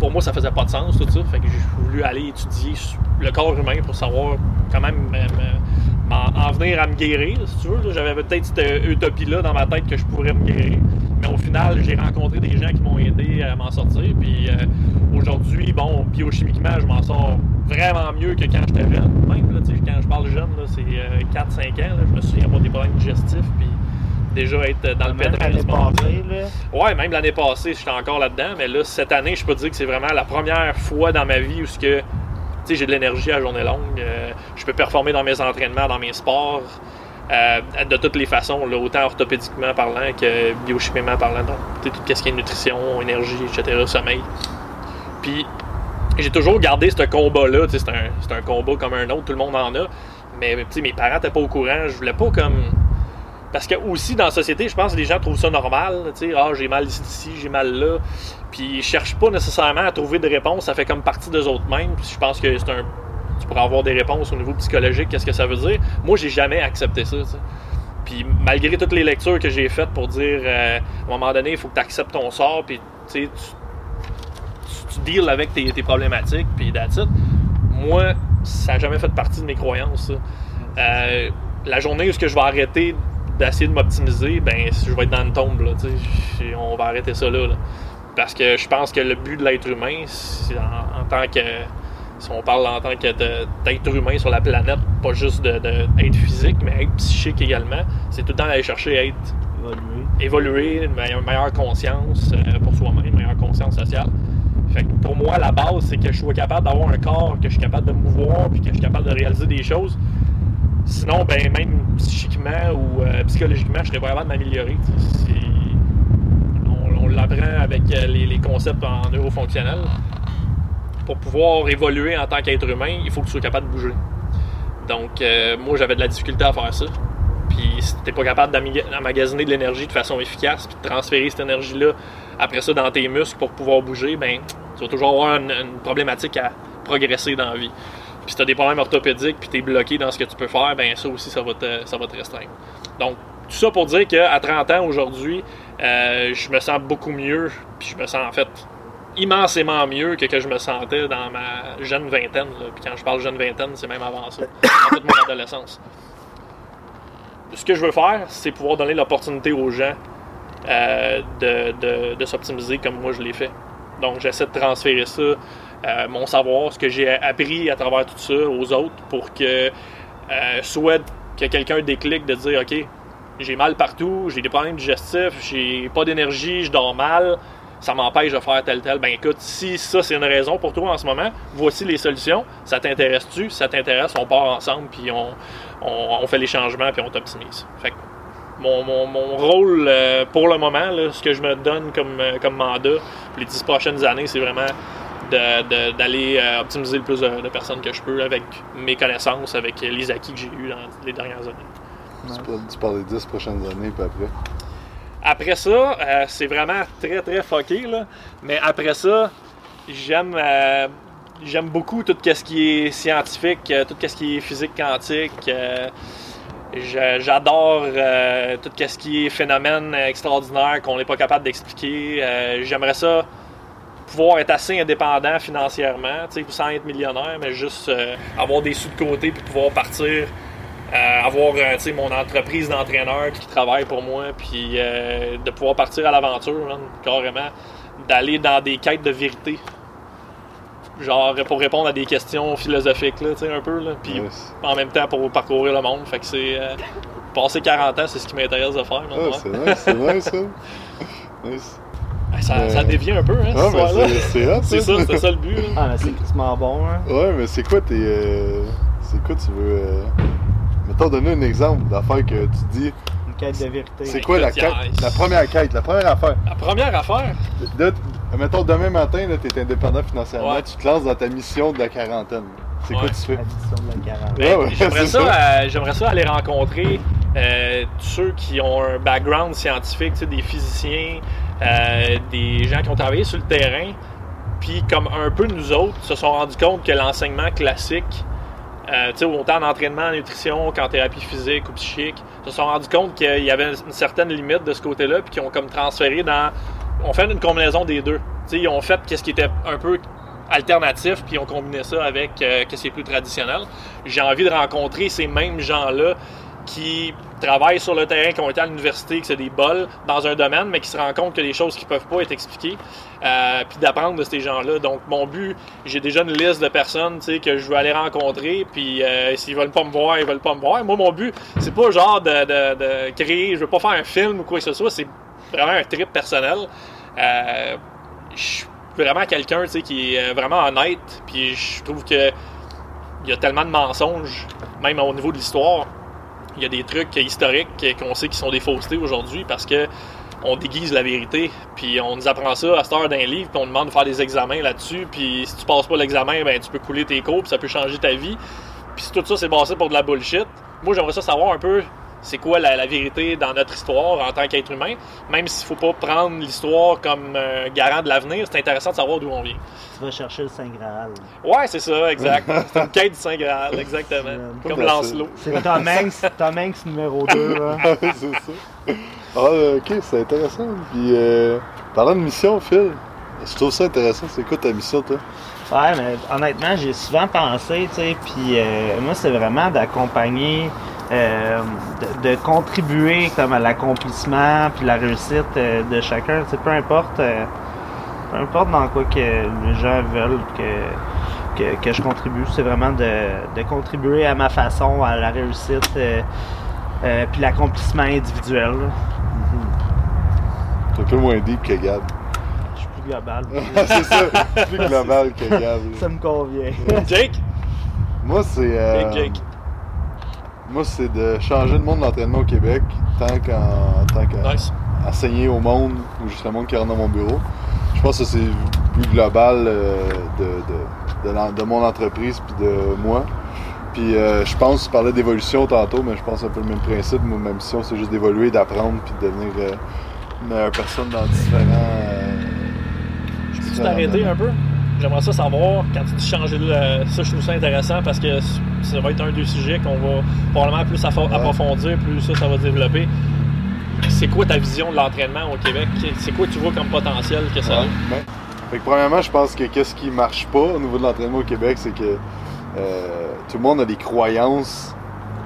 Pour moi, ça faisait pas de sens tout ça. Fait que j'ai voulu aller étudier le corps humain pour savoir quand même me- me- m'en- en venir à me guérir, si tu veux. J'avais peut-être cette utopie-là dans ma tête que je pourrais me guérir. Mais au final, j'ai rencontré des gens qui m'ont aidé à m'en sortir. Puis euh, aujourd'hui, bon, biochimiquement, je m'en sors vraiment mieux que quand j'étais jeune. Même, là, quand je parle jeune, c'est euh, 4-5 ans. là, je me souviens avoir des problèmes digestifs. Puis déjà être dans le Même pétrin passée, là. Ouais, même l'année passée, j'étais encore là-dedans, mais là, cette année, je peux te dire que c'est vraiment la première fois dans ma vie où ce que, j'ai de l'énergie à journée longue. euh, je peux performer dans mes entraînements, dans mes sports, euh, de toutes les façons, là, autant orthopédiquement parlant que biochimiquement parlant. Donc, tout ce qui est nutrition, énergie, etc., sommeil. Puis, j'ai toujours gardé ce combat-là. C'est un, un combat comme un autre, tout le monde en a. Mais mes parents n'étaient pas au courant. Je voulais pas comme. Parce que aussi dans la société, je pense que les gens trouvent ça normal. Tu sais, ah, j'ai mal ici, j'ai mal là. Puis ils cherchent pas nécessairement à trouver des réponses. Ça fait comme partie d'eux autres mêmes. Puis je pense que c'est un. Tu pourrais avoir des réponses au niveau psychologique, qu'est-ce que ça veut dire. Moi, j'ai jamais accepté ça. Puis malgré toutes les lectures que j'ai faites pour dire euh, à un moment donné, il faut que tu acceptes ton sort, puis tu tu, deals avec tes, problématiques, puis that's it. Moi, ça n'a jamais fait partie de mes croyances. Euh, la journée où je vais arrêter d'essayer de m'optimiser, ben je vais être dans une tombe. Là, on va arrêter ça là, là. Parce que je pense que le but de l'être humain, en, en tant que. Si on parle en tant que d'être humain sur la planète, pas juste de, de- être physique, mais être psychique également, c'est tout le temps d'aller chercher à être Évoluer. évoluer, une meilleure, meilleure conscience euh, pour soi-même, une meilleure conscience sociale. Fait que pour moi, la base, c'est que je sois capable d'avoir un corps, que je suis capable de me mouvoir, puis que je suis capable de réaliser des choses. Sinon, ben même psychiquement ou euh, psychologiquement, je serais pas capable de m'améliorer. On, l'apprend avec euh, les, concepts en neurofonctionnel. Pour pouvoir évoluer en tant qu'être humain, il faut que tu sois capable de bouger. Donc, euh, moi, j'avais de la difficulté à faire ça. Puis si t'es pas capable d'emmagasiner de l'énergie de façon efficace, puis de transférer cette énergie-là après ça dans tes muscles pour pouvoir bouger, ben tu vas toujours avoir une, une problématique à progresser dans la vie. Puis si t'as des problèmes orthopédiques, puis t'es bloqué dans ce que tu peux faire, ben ça aussi, ça va te, ça va te restreindre. Donc, tout ça pour dire qu'à 30 ans aujourd'hui, euh, je me sens beaucoup mieux, puis je me sens en fait immensément mieux que que je me sentais dans ma jeune vingtaine. Puis quand je parle jeune vingtaine, c'est même avant ça, toute mon adolescence ce que je veux faire, c'est pouvoir donner l'opportunité aux gens euh, de, de- de s'optimiser comme moi je l'ai fait. Donc j'essaie de transférer ça, euh, mon savoir, ce que j'ai appris à travers tout ça aux autres pour que euh, soit que quelqu'un déclique de dire OK, j'ai mal partout, j'ai des problèmes digestifs, j'ai pas d'énergie, je dors mal, ça m'empêche de faire tel tel. Ben écoute, si ça c'est une raison pour toi en ce moment, voici les solutions. Ça t'intéresse-tu? Ça t'intéresse, on part ensemble puis on, on, fait les changements puis on t'optimise. Fait que mon, mon- rôle euh, pour le moment, ce que je me donne comme, euh, comme mandat pour les 10 prochaines années, c'est vraiment de- de- d'aller euh, optimiser le plus de, de personnes que je peux avec mes connaissances, avec les acquis que j'ai eus dans les dernières années. Tu parles, tu parles des 10 prochaines années, puis après? Après ça, euh, c'est vraiment très très fucké, là. mais après ça, j'aime euh, j'aime beaucoup tout ce qui est scientifique, tout ce qui est physique quantique. J'adore tout ce qui est phénomène extraordinaire qu'on n'est pas capable d'expliquer. J'aimerais ça pouvoir être assez indépendant financièrement, sans être millionnaire, mais juste euh, avoir des sous de côté puis pouvoir partir, euh, avoir euh, mon entreprise d'entraîneur qui travaille pour moi, puis euh, de pouvoir partir à l'aventure, carrément, d'aller dans des quêtes de vérité. Genre pour répondre à des questions philosophiques, là, un peu, là, puis en même temps pour parcourir le monde. Fait que c'est. passer 40 ans, c'est ce qui m'intéresse de faire. Ah, c'est nice, c'est ça. Nice. Ça, Euh, ça dévie un peu, hein, Ah, mais histoire-là. c'est- hot, C'est ça, c'était ça le but. là. Ah, mais c'est crissement bon, hein. Ouais, mais c'est quoi tes. euh, C'est quoi tu veux. euh, Mettons, donner un exemple d'affaire que tu dis. Une quête de vérité. C'est quoi la quête La première quête, la première affaire? La première affaire, De- mettons, demain matin, tu es indépendant financièrement, Ouais. tu te lances dans ta mission de la quarantaine. C'est quoi tu fais? Addition de la quarantaine. Ben, Ouais, ouais, j'aimerais, ça, ça. euh, j'aimerais ça aller rencontrer euh, ceux qui ont un background scientifique, tu sais, des physiciens, euh, des gens qui ont travaillé sur le terrain, puis comme un peu nous autres, se sont rendus compte que l'enseignement classique, euh, autant en entraînement, en nutrition qu'en thérapie physique ou psychique, se sont rendus compte qu'il y avait une certaine limite de ce côté-là, puis qu'ils ont comme transféré dans... On fait une combinaison des deux. Tu sais, ils ont fait qu'est-ce qui était un peu alternatif, puis ils ont combiné ça avec euh, qu'est-ce qui est plus traditionnel. J'ai envie de rencontrer ces mêmes gens-là qui travaillent sur le terrain, qui ont été à l'université, que c'est des bols dans un domaine, mais qui se rendent compte que des choses qui peuvent pas être expliquées, euh, puis d'apprendre de ces gens-là. Donc, mon but, j'ai déjà une liste de personnes, que je veux aller rencontrer, puis euh, s'ils veulent pas me voir, ils veulent pas me voir. Moi, mon but, c'est pas genre de, créer, je veux pas faire un film ou quoi que ce soit, c'est vraiment un trip personnel. Euh, je suis vraiment quelqu'un, qui est euh, vraiment honnête, puis je trouve que il y a tellement de mensonges, même au niveau de l'histoire. Il y a des trucs historiques qu'on sait qui sont des faussetés aujourd'hui parce que on déguise la vérité, puis on nous apprend ça à cette heure d'un livre, puis on demande de faire des examens là-dessus, puis si tu passes pas l'examen, ben tu peux couler tes cours, puis ça peut changer ta vie. Puis si tout ça c'est basé pour de la bullshit, moi j'aimerais ça savoir un peu c'est quoi la, la vérité dans notre histoire en tant qu'être humain, même s'il faut pas prendre l'histoire comme euh, garant de l'avenir, c'est intéressant de savoir d'où on vient. Tu vas chercher le Saint Graal. Ouais, c'est ça, exact. *laughs* c'est une quête du Saint Graal, exactement. Comme Lancelot. C'est Tom Hanks, Tom Hanks numéro 2. Là. *laughs* c'est ça. Ah, euh, ok, c'est intéressant. Puis, euh, parlant de mission, Phil, je trouve ça intéressant. C'est quoi ta mission, toi? Ouais, mais honnêtement, j'ai souvent pensé, tu sais, puis euh, moi, c'est vraiment d'accompagner, euh, de, de contribuer comme à l'accomplissement puis la réussite euh, de chacun, sais, peu importe, euh, peu importe dans quoi que les gens veulent que, que, que je contribue, c'est vraiment de, de contribuer à ma façon à la réussite euh, euh, puis l'accomplissement individuel. là. C'est un peu moins deep que Gab. Je suis plus global. *laughs* c'est ça, plus *laughs* global que Gab. Ça me convient. Jake? Moi, c'est. euh, Big Jake. Moi, c'est de changer le monde de l'entraînement au Québec, tant qu'en tant qu'à Nice. enseigner au monde ou juste le monde qui rentre dans mon bureau. Je pense que c'est plus global euh, de, de, de, l'en- de mon entreprise puis de moi. Puis euh, je pense, tu parlais d'évolution tantôt, mais je pense un peu le même principe. Moi, ma mission, c'est juste d'évoluer, d'apprendre puis de devenir euh, une meilleure personne dans différents. Je peux t'arrêter un peu? J'aimerais ça savoir, quand tu dis changer de... Ça, je trouve ça intéressant parce que ça va être un des sujets qu'on va probablement plus approfondir, plus ça, ça va développer. C'est quoi ta vision de l'entraînement au Québec? C'est quoi tu vois comme potentiel que ça a? Ouais, ben, fait que premièrement, je pense que qu'est-ce qui marche pas au niveau de l'entraînement au Québec, c'est que euh, tout le monde a des croyances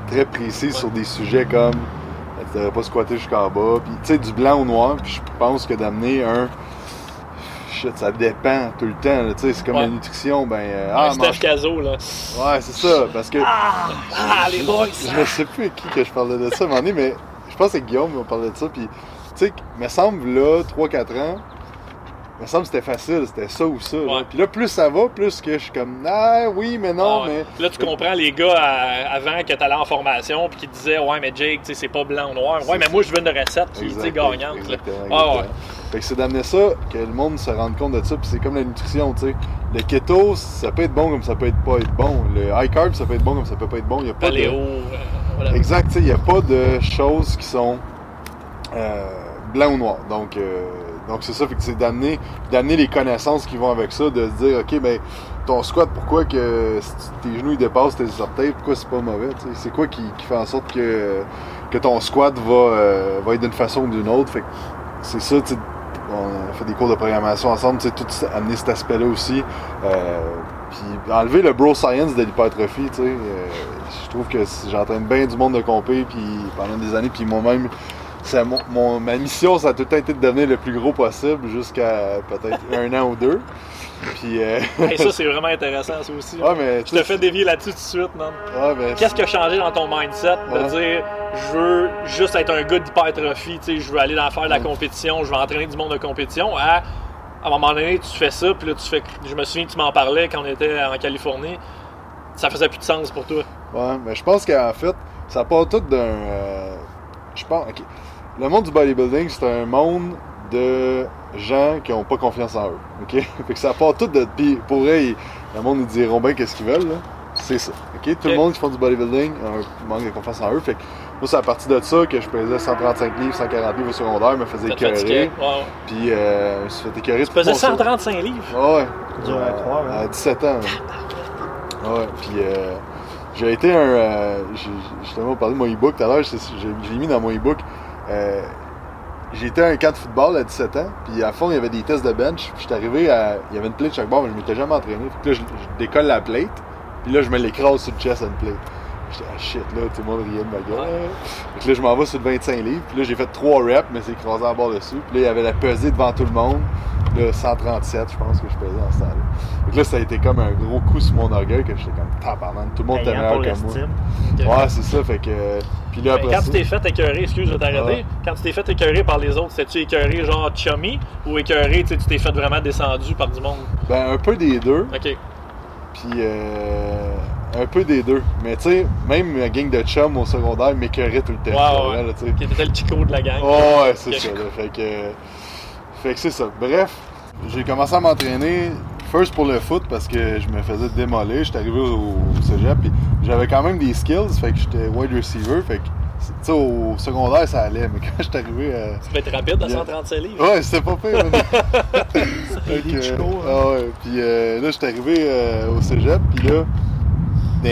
très précises sur des sujets comme euh, tu devrais pas squatter jusqu'en bas, puis tu sais du blanc au noir, puis je pense que d'amener un shit, ça dépend tout le temps, tu sais, c'est comme Ouais. la nutrition, ben euh, Ah, ah, Steph mange- Caso, là. ouais, c'est ça, parce que Ah, les boys! je ne sais plus avec qui que je parlais de ça à un moment donné, mais je pense que c'est Guillaume qui m'a parlé de ça. Puis, tu sais, me semble là, 3-4 ans, me semble que c'était facile, c'était ça ou ça. là. Ouais. Puis là, plus ça va, plus que je suis comme, ah oui, mais non, Ah ouais. mais. Là, tu comprends les gars à- avant que tu allais en formation puis qui disaient Ouais, mais Jake, tu sais, c'est pas blanc ou noir. Ouais, mais moi, je veux une recette qui est gagnante. là. Exactement, Ah ouais. Fait que c'est d'amener ça, que le monde se rende compte de ça, puis c'est comme la nutrition, tu sais. Le keto, ça peut être bon comme ça peut être pas être bon. Le high carb, ça peut être bon comme ça peut pas être bon. Il y a pas de... Euh, voilà. Exact, tu sais, il n'y a pas de choses qui sont euh, blanc ou noir. Donc, euh, donc c'est ça, fait que c'est d'amener, d'amener les connaissances qui vont avec ça, de se dire, ok, ben ton squat, pourquoi que tes genoux ils dépassent tes orteils, pourquoi c'est pas mauvais, tu sais, c'est quoi qui, qui fait en sorte que, que ton squat va, euh, va être d'une façon ou d'une autre, fait que c'est ça, on fait des cours de programmation ensemble, tout amener cet aspect-là aussi. Euh, puis enlever le bro science de l'hypertrophie, tu sais. euh, je trouve que j'entraîne bien du monde de compé puis pendant des années, puis moi-même, mon, mon- ma mission, ça a tout le temps été de devenir le plus gros possible jusqu'à peut-être *laughs* un an ou deux. Puis, euh, *laughs* Et ça, c'est *laughs* vraiment intéressant, ça aussi. ouais, mais Je te fais dévier là-dessus tout de suite, man. Ouais, mais Qu'est-ce qui a changé dans ton mindset de Ouais. dire je veux juste être un gars d'hypertrophie, tu sais, je veux aller dans faire de la compétition, je veux entraîner du monde de compétition, à à un moment donné, tu fais ça, puis là, tu fais. Je me souviens que tu m'en parlais quand on était en Californie. Ça faisait plus de sens pour toi. Ouais, mais je pense qu'en fait, ça part tout d'un. euh, je pense. ok. Le monde du bodybuilding, c'est un monde de gens qui n'ont pas confiance en eux. OK? *laughs* fait que ça part tout de. Puis pour eux, ils- le monde, ils diront bien qu'est-ce qu'ils veulent, là. C'est ça. OK? Tout le monde qui font du bodybuilding a un manque de confiance en eux. Fait que moi, c'est à partir de ça que je pesais 135 livres, 140 livres au secondaire, me faisais écœurer. Puis euh, je me suis fait écœurer. Tu faisais 135 livres? Ouais. Dur à croire, hein. À 17 ans. ouais. Ouais. Puis euh, j'ai été un. euh, justement parlé de mon e-book tout à l'heure. j'ai mis dans mon e-book. Euh, été à un camp de football à 17 ans. Puis à fond, il y avait des tests de bench. Puis j'étais arrivé à. Il y avait une plate chaque bord, mais je m'étais jamais entraîné. Que là, je, je décolle la plate. Puis là, je me l'écrase sur le chest à une plate. J'étais, ah shit, là, tout le monde riait de ma gueule. Fait que là, je m'en vais sur le 25 livres. Puis là, j'ai fait 3 reps, mais c'est écrasé à bord dessus. Puis là, il y avait la pesée devant tout le monde. Là, 137, je pense que je pesais dans ce temps-là. Fait que là, ça a été comme un gros coup sur mon orgueil que j'étais comme tabarnak. Tout le monde était meilleur que moi. Ouais, c'est ça. Fait que. Puis là, Mais après quand ça. tu t'es fait écœurer, excuse, je vais t'arrêter. Ouais. Quand tu t'es fait écœurer par les autres, c'était-tu écœuré genre chummy ou écœuré, tu sais, tu t'es fait vraiment descendu par du monde? Ben, un peu des deux. Ok. Puis. Euh, un peu des deux. Mais tu sais, même la gang de chum au secondaire m'écœurait tout le temps. C'est ouais. là. Qui était le chico de la gang. Oh, ouais, c'est ça. Là. Fait que, fait que c'est ça. Bref, j'ai commencé à m'entraîner first pour le foot parce que je me faisais démolir. J'étais arrivé au, cégep puis j'avais quand même des skills. Fait que j'étais wide receiver. Fait que, tu sais, au secondaire, ça allait. Mais *laughs* quand j'étais arrivé à. Tu peux être rapide à Yeah. 135 livres. Ouais, c'était pas pire. man. *laughs* Fait que, hein. ah ouais. Puis euh, là, j'étais arrivé euh, au cégep. Puis là,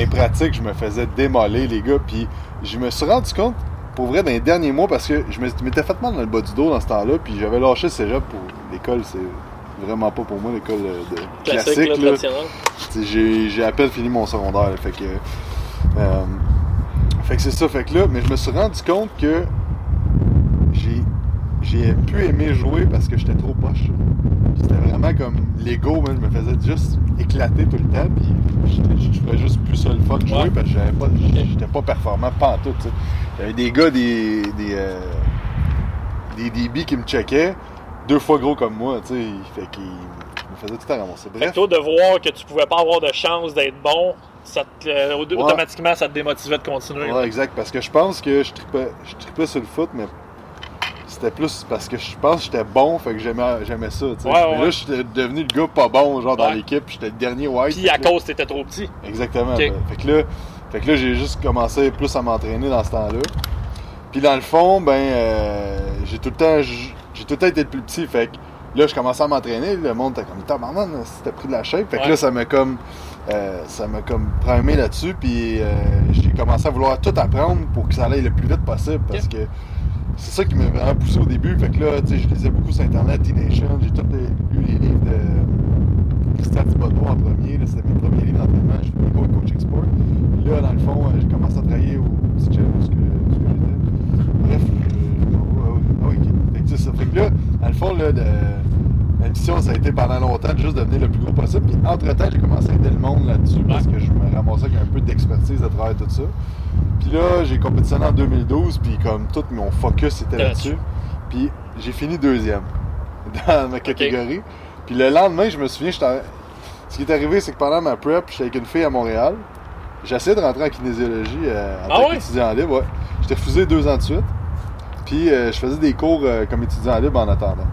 pratiques, je me faisais démolir, les gars. Puis je me suis rendu compte, pour vrai, dans les derniers mois, parce que je m'étais fait mal dans le bas du dos dans ce temps-là. Puis j'avais lâché le cégep pour l'école. C'est vraiment pas pour moi, l'école de Classique, classique. J'ai à peine fini mon secondaire. là, fait que. euh, fait que c'est ça. Fait que là, mais je me suis rendu compte que j'ai j'ai pu aimer jouer parce que j'étais trop poche. C'était vraiment comme l'ego, je me faisais juste éclater tout le temps. Puis je trouvais juste plus ça le fun de jouer Ouais. parce que j'avais pas, j'étais pas performant, pas en tout. J'avais des gars, des. des, euh, des DB qui me checkaient, deux fois gros comme moi, tu sais. Fait qu'ils me faisaient tout le temps ramasser. Fait que Bref. toi, de voir que tu pouvais pas avoir de chance d'être bon, ça te- euh, automatiquement, ça te démotivait de continuer. Ouais, exact. Parce que je pense que je tripais, je tripais sur le foot, mais c'était plus parce que je pense que j'étais bon, fait que j'aimais, j'aimais ça. Ouais, mais là, j'étais devenu le gars pas bon, genre dans l'équipe, j'étais le dernier white. Puis à cause t'étais trop petit. Exactement. Ben, Fait que là, fait que là j'ai juste commencé plus à m'entraîner dans ce temps-là. Puis dans le fond, ben, euh, j'ai tout le temps, j'ai tout le temps été le plus petit. Fait que là, je commençais à m'entraîner. Le monde était comme, tabarnak, si t'as pris de la shape. Fait que là, ça m'a comme, euh, ça m'a comme primé là-dessus. Puis euh, j'ai commencé à vouloir tout apprendre pour que ça aille le plus vite possible. Parce que c'est ça qui m'a vraiment poussé au début. Fait que là, tu sais, je lisais beaucoup sur Internet, T-Nation. J'ai tout lu les livres de Christian Thibodeau en premier. C'était mes premiers livres d'entraînement. J'ai fait des cours de coaching sport. Puis là, dans le fond, euh, j'ai commencé à travailler au petit gym ce que, j'étais. Bref, ah ça. Fait que là, dans le fond, là, de, ma mission, ça a été pendant longtemps de juste devenir le plus gros possible. Puis entre-temps, j'ai commencé à aider le monde là-dessus parce que je me ramassais avec un peu d'expertise à travers tout ça. Puis là, j'ai compétitionné en 2012, puis comme tout mon focus était Là-dessus. Puis j'ai fini deuxième *laughs* dans ma catégorie. Puis le lendemain, je me souviens, ce qui est arrivé, c'est que pendant ma prep, j'étais avec une fille à Montréal. J'essayais de rentrer en kinésiologie euh, en Ah tant qu'étudiant libre. Ouais. J'étais refusé deux ans de suite. Puis euh, je faisais des cours euh, comme étudiant libre en attendant.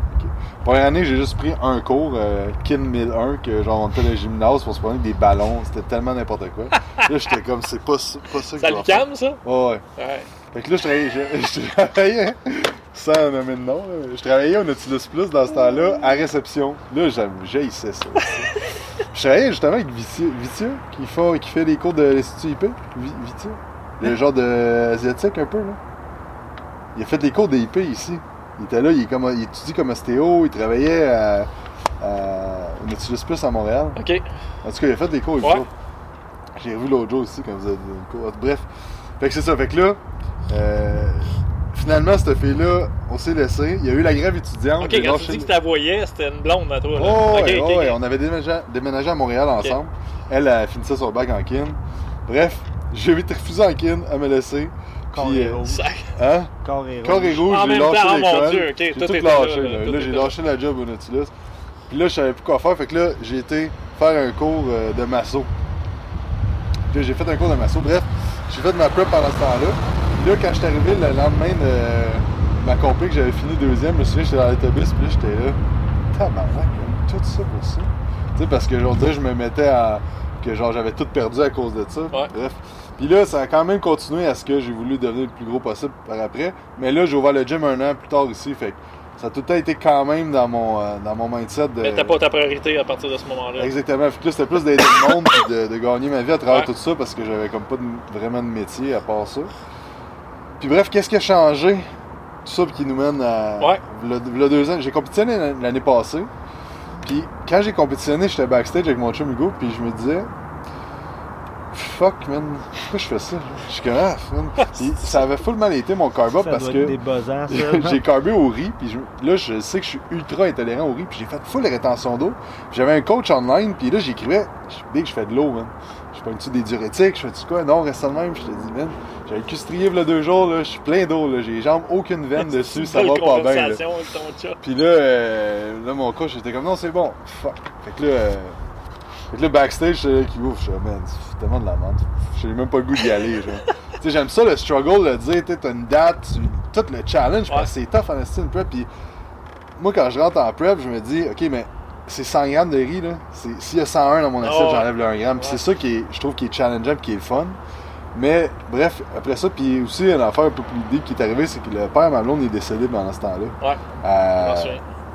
Première année, j'ai juste pris un cours, euh, KIN 1001, que genre on était dans le gymnase pour se prendre des ballons. C'était tellement n'importe quoi. *laughs* là, j'étais comme, c'est pas, ça- pas ça que Ça je le faire. calme, ça? Ouais, ouais. Ouais. Fait que là, je travaillais, je, *laughs* je travaillais sans nommer de nom, là, je travaillais au Nautilus Plus dans ce temps-là, à réception. Là, j'aime- j'haïssais ça. je travaillais justement avec Vitieux, Vitieux, qui, fait, qui fait des cours de l'Institut IP. Vi- Vitieux. Le genre de asiatique un peu, là. Il a fait des cours d'IP ici. Il était là, il, est comme, il étudie comme ostéo, il travaillait à, à- au Nautilus Plus à Montréal. Ok. En tout cas, il a fait des cours avec Ouais. J'ai revu l'autre jour aussi quand vous avez une cours. Bref. Fait que c'est ça. Fait que là, euh, finalement, cette fille-là, on s'est laissé. Il y a eu la grève étudiante. Ok, quand tu dis que tu la voyais, c'était une blonde à toi. Là. Oh, ouais, ouais, ouais, on avait déménagé, déménagé à Montréal ensemble. Elle a fini ça sur le bac en kin. Bref, j'ai vite refusé en kin à me laisser. Corps Puis, et euh, rouge. Ça- hein? Corps et Corps et rouge. rouge, En j'ai même lâché temps, oh mon. Dieu, ok, j'ai tout lâché. là, Là, là, j'ai lâché la job au Nautilus. Puis là, je savais plus quoi faire. Fait que là, j'ai été faire un cours euh, de masso. Puis là, j'ai fait un cours de masso. Bref, j'ai fait de ma prep pendant ce temps-là. Puis là, quand je suis arrivé le lendemain de, ma compé que j'avais fini deuxième, je me souviens, j'étais dans l'autobus, puis là, j'étais là, tabarnak, tout ça pour ça. Tu sais, parce que, genre, je me mettais à. que, genre, j'avais tout perdu à cause de ça. Ouais. Bref. Puis là, ça a quand même continué à ce que j'ai voulu devenir le plus gros possible par après. Mais là, j'ai ouvert le gym un an plus tard ici, fait que ça a tout le temps été quand même dans mon, euh, dans mon mindset de. Mais t'as pas ta priorité à partir de ce moment-là. Exactement. Fait que là, c'était plus d'aider le monde puis de, de gagner ma vie à travers Ouais. tout ça parce que j'avais comme pas de- vraiment de métier à part ça. Puis bref, qu'est-ce qui a changé? Tout ça qui nous mène à. Ouais. v'là- v'là deux ans. J'ai compétitionné l'an- l'année passée. Puis quand j'ai compétitionné, j'étais backstage avec mon chum Hugo, puis je me disais. Fuck, man, pourquoi je fais ça? Je suis comme, ah, man. Puis ça avait full mal été mon carb up Ça parce doit que *laughs* j'ai carbé au riz, puis je- là, je sais que je suis ultra intolérant au riz, puis j'ai fait full rétention d'eau. Puis J'avais un coach online, puis là, j'écrivais, je big, je fais de l'eau, man. Je fais-tu des diurétiques, je fais-tu quoi? Non, reste de même, je te dis, man. J'avais le y a deux jours, là, je suis plein d'eau, là. J'ai les jambes, aucune veine dessus, ça va pas bien, là. Puis là, euh, là, mon coach était comme, non, c'est bon, fuck. Fait que là, euh, fait que là backstage, j'étais là qui ouvre, je suis man, c'est tellement de la merde. J'ai même pas le goût d'y aller, genre. *laughs* tu sais, j'aime ça, le struggle, le dire, t'as une date, tu- tout le challenge, parce que c'est tough en estime prep. Puis moi, quand je rentre en prep, je me dis, ok, mais c'est 100 grammes de riz, là. C'est- S'il y a 101 dans mon assiette, Oh, j'enlève le 1 gramme. Puis c'est ça qui est, je trouve, qui est challengeant, qui est le fun. Mais bref, après ça, puis aussi, une affaire un peu plus deep qui est arrivée, c'est que le père de ma blonde est décédé pendant ce temps-là. Ouais, Euh.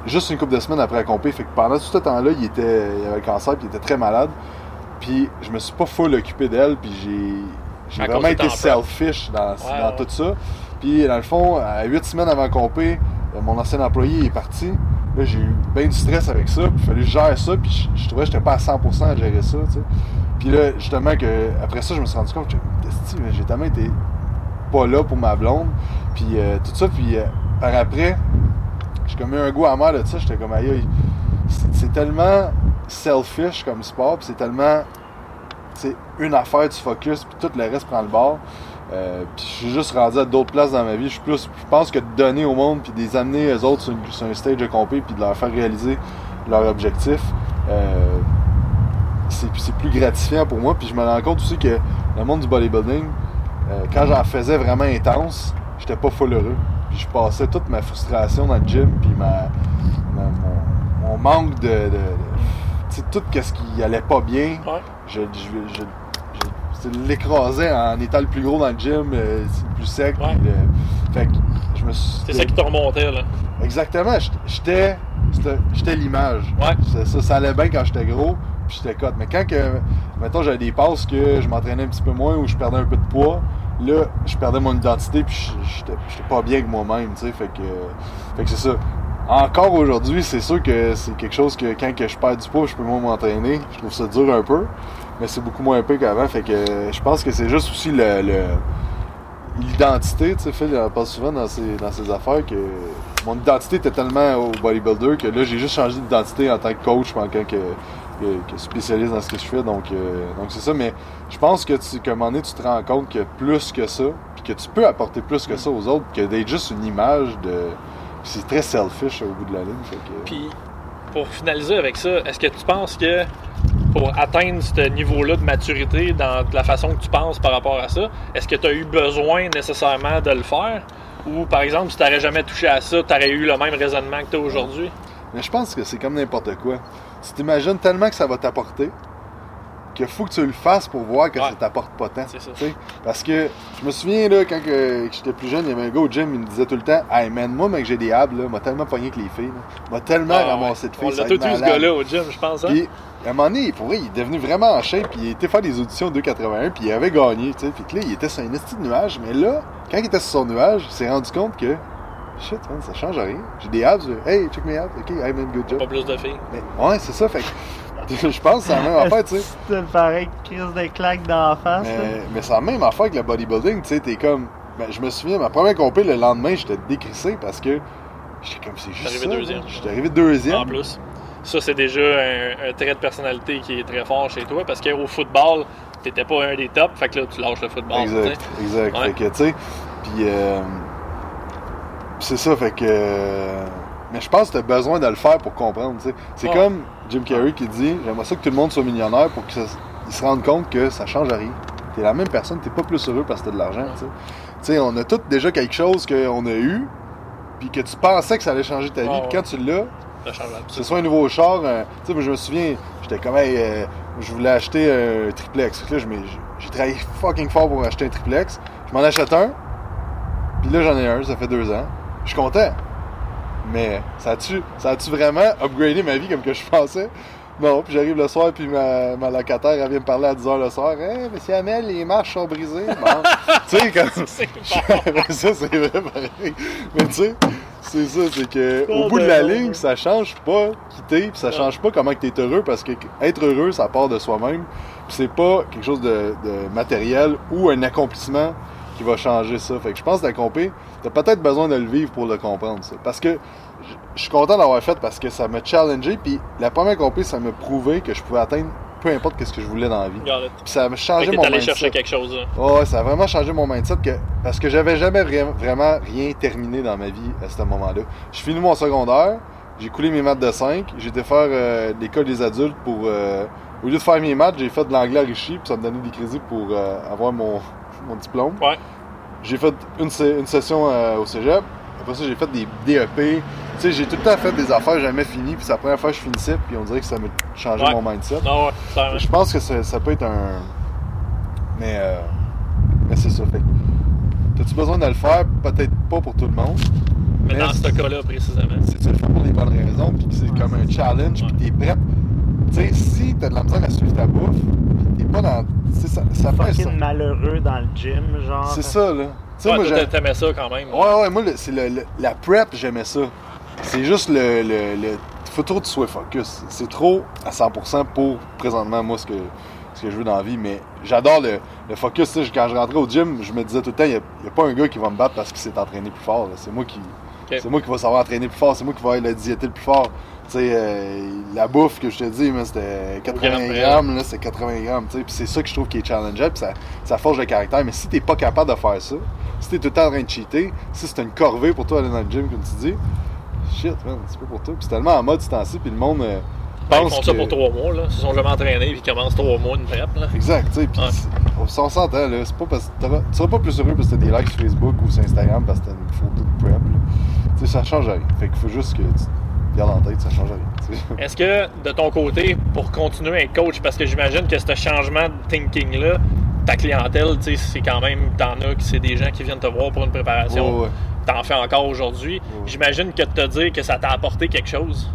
Juste une couple de semaines après la compé. Fait que pendant tout ce temps-là, il, était, il avait le cancer puis il était très malade. Puis je me suis pas full occupé d'elle, puis j'ai, vraiment été selfish dans, Ouais, dans ouais. tout ça. Puis dans le fond, à huit semaines avant la compé, euh, mon ancien employé est parti. Là, j'ai eu bien du stress avec ça, puis il fallait que je gère ça, puis je, je trouvais que j'étais pas à 100% à gérer ça, tu sais. Puis là, justement, que après ça, je me suis rendu compte que j'ai tellement été pas là pour ma blonde, puis euh, tout ça, puis euh, par après, j'ai comme eu un goût amer de ça, j'étais comme aïe, c'est tellement selfish comme sport, c'est tellement c'est une affaire, tu focus, puis tout le reste prend le bord. Euh, puis je suis juste rendu à d'autres places dans ma vie. Je suis plus, je pense que de donner au monde, puis de les amener eux autres sur, un stage de compé, puis de leur faire réaliser leur objectif, euh, c'est c'est plus gratifiant pour moi. Puis je me rends compte aussi que le monde du bodybuilding, euh, quand j'en faisais vraiment intense, j'étais pas full heureux. Puis je passais toute ma frustration dans le gym, puis ma, ma- mon, mon manque de. de- de- tu sais, tout ce qui allait pas bien, Ouais. je, je, je, je- l'écrasais en étant le plus gros dans le gym, euh, le plus sec. Ouais. puis le- fait que je me suis. C'est ça qui te remontait, là. Exactement, j'étais- j'étais. L'image. Ouais. Ça, ça, ça allait bien quand j'étais gros, puis j'étais cut. Mais quand que, mettons, j'avais des passes que je m'entraînais un petit peu moins ou je perdais un peu de poids, là, je perdais mon identité, puis j'étais pas bien avec moi-même, tu sais. Fait que, fait que c'est ça. Encore aujourd'hui, c'est sûr que c'est quelque chose que quand que je perds du poids, je peux moins m'entraîner. Je trouve ça dur un peu, mais c'est beaucoup moins épais qu'avant. Fait que je pense que c'est juste aussi le- l'identité, tu sais, Phil il en parle souvent dans ses, dans affaires que mon identité était tellement au bodybuilder que là, j'ai juste changé d'identité en tant que coach, en tant que, que, que spécialiste dans ce que je fais. Donc, euh, donc c'est ça. Mais je pense que tu, qu'à un moment donné, tu te rends compte que plus que ça, puis que tu peux apporter plus que ça aux autres, que d'être juste une image de. C'est très selfish au bout de la ligne. Fait que, Puis, pour finaliser avec ça, est-ce que tu penses que pour atteindre ce niveau-là de maturité dans la façon que tu penses par rapport à ça, est-ce que tu as eu besoin nécessairement de le faire? Ou, par exemple, si tu n'aurais jamais touché à ça, tu aurais eu le même raisonnement que tu as aujourd'hui? Mais je pense que c'est comme n'importe quoi. Tu t'imagines tellement que ça va t'apporter qu'il faut que tu le fasses pour voir que Ouais. ça t'apporte pas tant. C'est ça. Parce que je me souviens, là, quand que- que j'étais plus jeune, il y avait un gars au gym, il me disait tout le temps Hey man, moi, mec, j'ai des abs, là, m'a tellement pogné que les filles. là. M'a tellement Ah, ramassé de filles. On l'a tout eu, ce gars-là, au gym, je pense. Hein? Puis, à un moment donné, pour vrai, il est devenu vraiment en shape, puis il était faire des auditions 2,81, puis il avait gagné, tu sais. Puis que là, il était sur un esti de nuage, mais là, quand il était sur son nuage, il s'est rendu compte que shit, man, ça change rien. J'ai des abs, là. hey, check mes abs, ok, hey man, good job. Pas plus de filles. Mais ouais, c'est ça, fait que *laughs* je pense que c'est la même affaire, tu sais. *laughs* Tu le pareil, crise de claque d'en face. Mais, mais c'est la même affaire que le bodybuilding, tu sais, t'es comme. Ben, je me souviens, ma première compé, le lendemain, j'étais décrissé parce que j'étais comme, c'est juste arrivé ça. deuxième. J'étais arrivé deuxième. En plus. Ça, c'est déjà un, un trait de personnalité qui est très fort chez toi parce qu'au football, t'étais pas un des tops, fait que là, tu lâches le football. Exact, exact. Ouais. Fait que, tu sais, puis euh, c'est ça, fait que. euh, mais je pense que t'as besoin de le faire pour comprendre, tu sais. C'est Ouais. comme Jim Carrey qui dit J'aimerais ça que tout le monde soit millionnaire pour qu'ils se rendent compte que ça change à rien. T'es la même personne, t'es pas plus heureux parce que t'as de l'argent, tu sais. On a tous déjà quelque chose qu'on a eu, puis que tu pensais que ça allait changer ta vie, Ouais, puis quand tu l'as, que ce soit un nouveau char, tu sais, je me souviens, j'étais comme, hey, euh, je voulais acheter un triplex. Là, j'ai travaillé fucking fort pour acheter un triplex. Je m'en achète un, puis là j'en ai un, ça fait deux ans. Je suis content. Mais ça a-tu ça a-tu vraiment upgradé ma vie comme que je pensais? Non, puis j'arrive le soir, puis ma, ma locataire, elle vient me parler à 10h le soir. Hey, monsieur Hamel, les marches sont brisées. Bon. *laughs* tu sais, comme. *laughs* *laughs* Ça, c'est vrai, pareil. Mais tu sais, c'est ça, c'est que Oh, au bout de la ben, ligne, ça change pas quitter, puis ça change pas comment que t'es heureux, parce que être heureux, ça part de soi-même. Puis c'est pas quelque chose de, de matériel ou un accomplissement qui va changer ça. Fait que je pense que d'accomplir, t'as peut-être besoin de le vivre pour le comprendre, ça. Parce que je- je suis content d'avoir fait parce que ça m'a challengé, puis la première accomplie, ça m'a prouvé que je pouvais atteindre peu importe ce que je voulais dans la vie. Puis ça fait changé mon allé mindset. chercher quelque chose. Ouais, ça a vraiment changé mon mindset que, parce que j'avais jamais vra- vraiment rien terminé dans ma vie à ce moment-là. J'ai fini mon secondaire, j'ai coulé mes maths de 5, j'ai été faire euh, l'école des adultes pour. euh, au lieu de faire mes maths, j'ai fait de l'anglais à Richie, puis ça me donnait des crédits pour euh, avoir mon, *laughs* mon diplôme. Ouais. J'ai fait une, une session euh, au cégep. Après ça, j'ai fait des DEP. Tu sais, j'ai tout le temps fait des affaires jamais finies, puis c'est la première fois que je finissais, puis on dirait que ça m'a changé Ouais. mon mindset. Non, ouais, clairement. Je pense que ça, ça peut être un. Mais, euh, mais c'est ça. Fait T'as-tu besoin de le faire? Peut-être pas pour tout le monde. Mais dans ce cas-là, précisément. C'est tu le fais pour les bonnes raisons, puis c'est comme un challenge, puis t'es prêt. Tu sais, si t'as de la misère à suivre ta bouffe, t'es pas dans. Ça, ça fait Fucking ça. malheureux dans le gym, genre. C'est ça, là. Tu sais, Ouais, moi, t'aimais ça quand même. Ouais, ouais, moi, c'est le, le- la prep, j'aimais ça. C'est juste le. le, le faut trop que tu sois focus. C'est trop à 100% pour présentement, moi, ce que, ce que je veux dans la vie. Mais j'adore le, le focus. Quand je rentrais au gym, je me disais tout le temps, il n'y a, il y a pas un gars qui va me battre parce qu'il s'est entraîné plus fort. C'est moi qui. C'est moi qui va savoir entraîner plus fort, c'est moi qui va le diéter le plus fort. Tu sais, euh, la bouffe que je te dis, mais c'était 80 Grammes, là, c'est 80 grammes, tu sais. Puis c'est ça que je trouve qui est challengeant, puis ça, ça forge le caractère. Mais si t'es pas capable de faire ça, si t'es tout le temps en train de cheater, si c'est une corvée pour toi aller dans le gym, comme tu dis, shit, man, c'est pas pour toi. Puis c'est tellement en mode ce temps-ci, puis le monde euh, Ben, ils font ça que- pour trois mois, là. Ils se sont jamais entraînés, puis ils commencent trois mois de prep, là. Exact, tu sais, puis on s'en s'entend, là, c'est pas parce que tu seras pas plus heureux parce que t'as des likes sur Facebook ou sur Instagram parce que t'as une photo de prep, là. Tu sais, ça change rien. Fait qu'il faut juste que tu gardes en tête, ça change rien. Est-ce que, de ton côté, pour continuer à être coach, parce que j'imagine que ce changement de thinking-là, ta clientèle, tu sais, c'est quand même, t'en as, que c'est des gens qui viennent te voir pour une préparation. Ouais, ouais. T'en fais encore aujourd'hui. J'imagine que de te dire que ça t'a apporté quelque chose,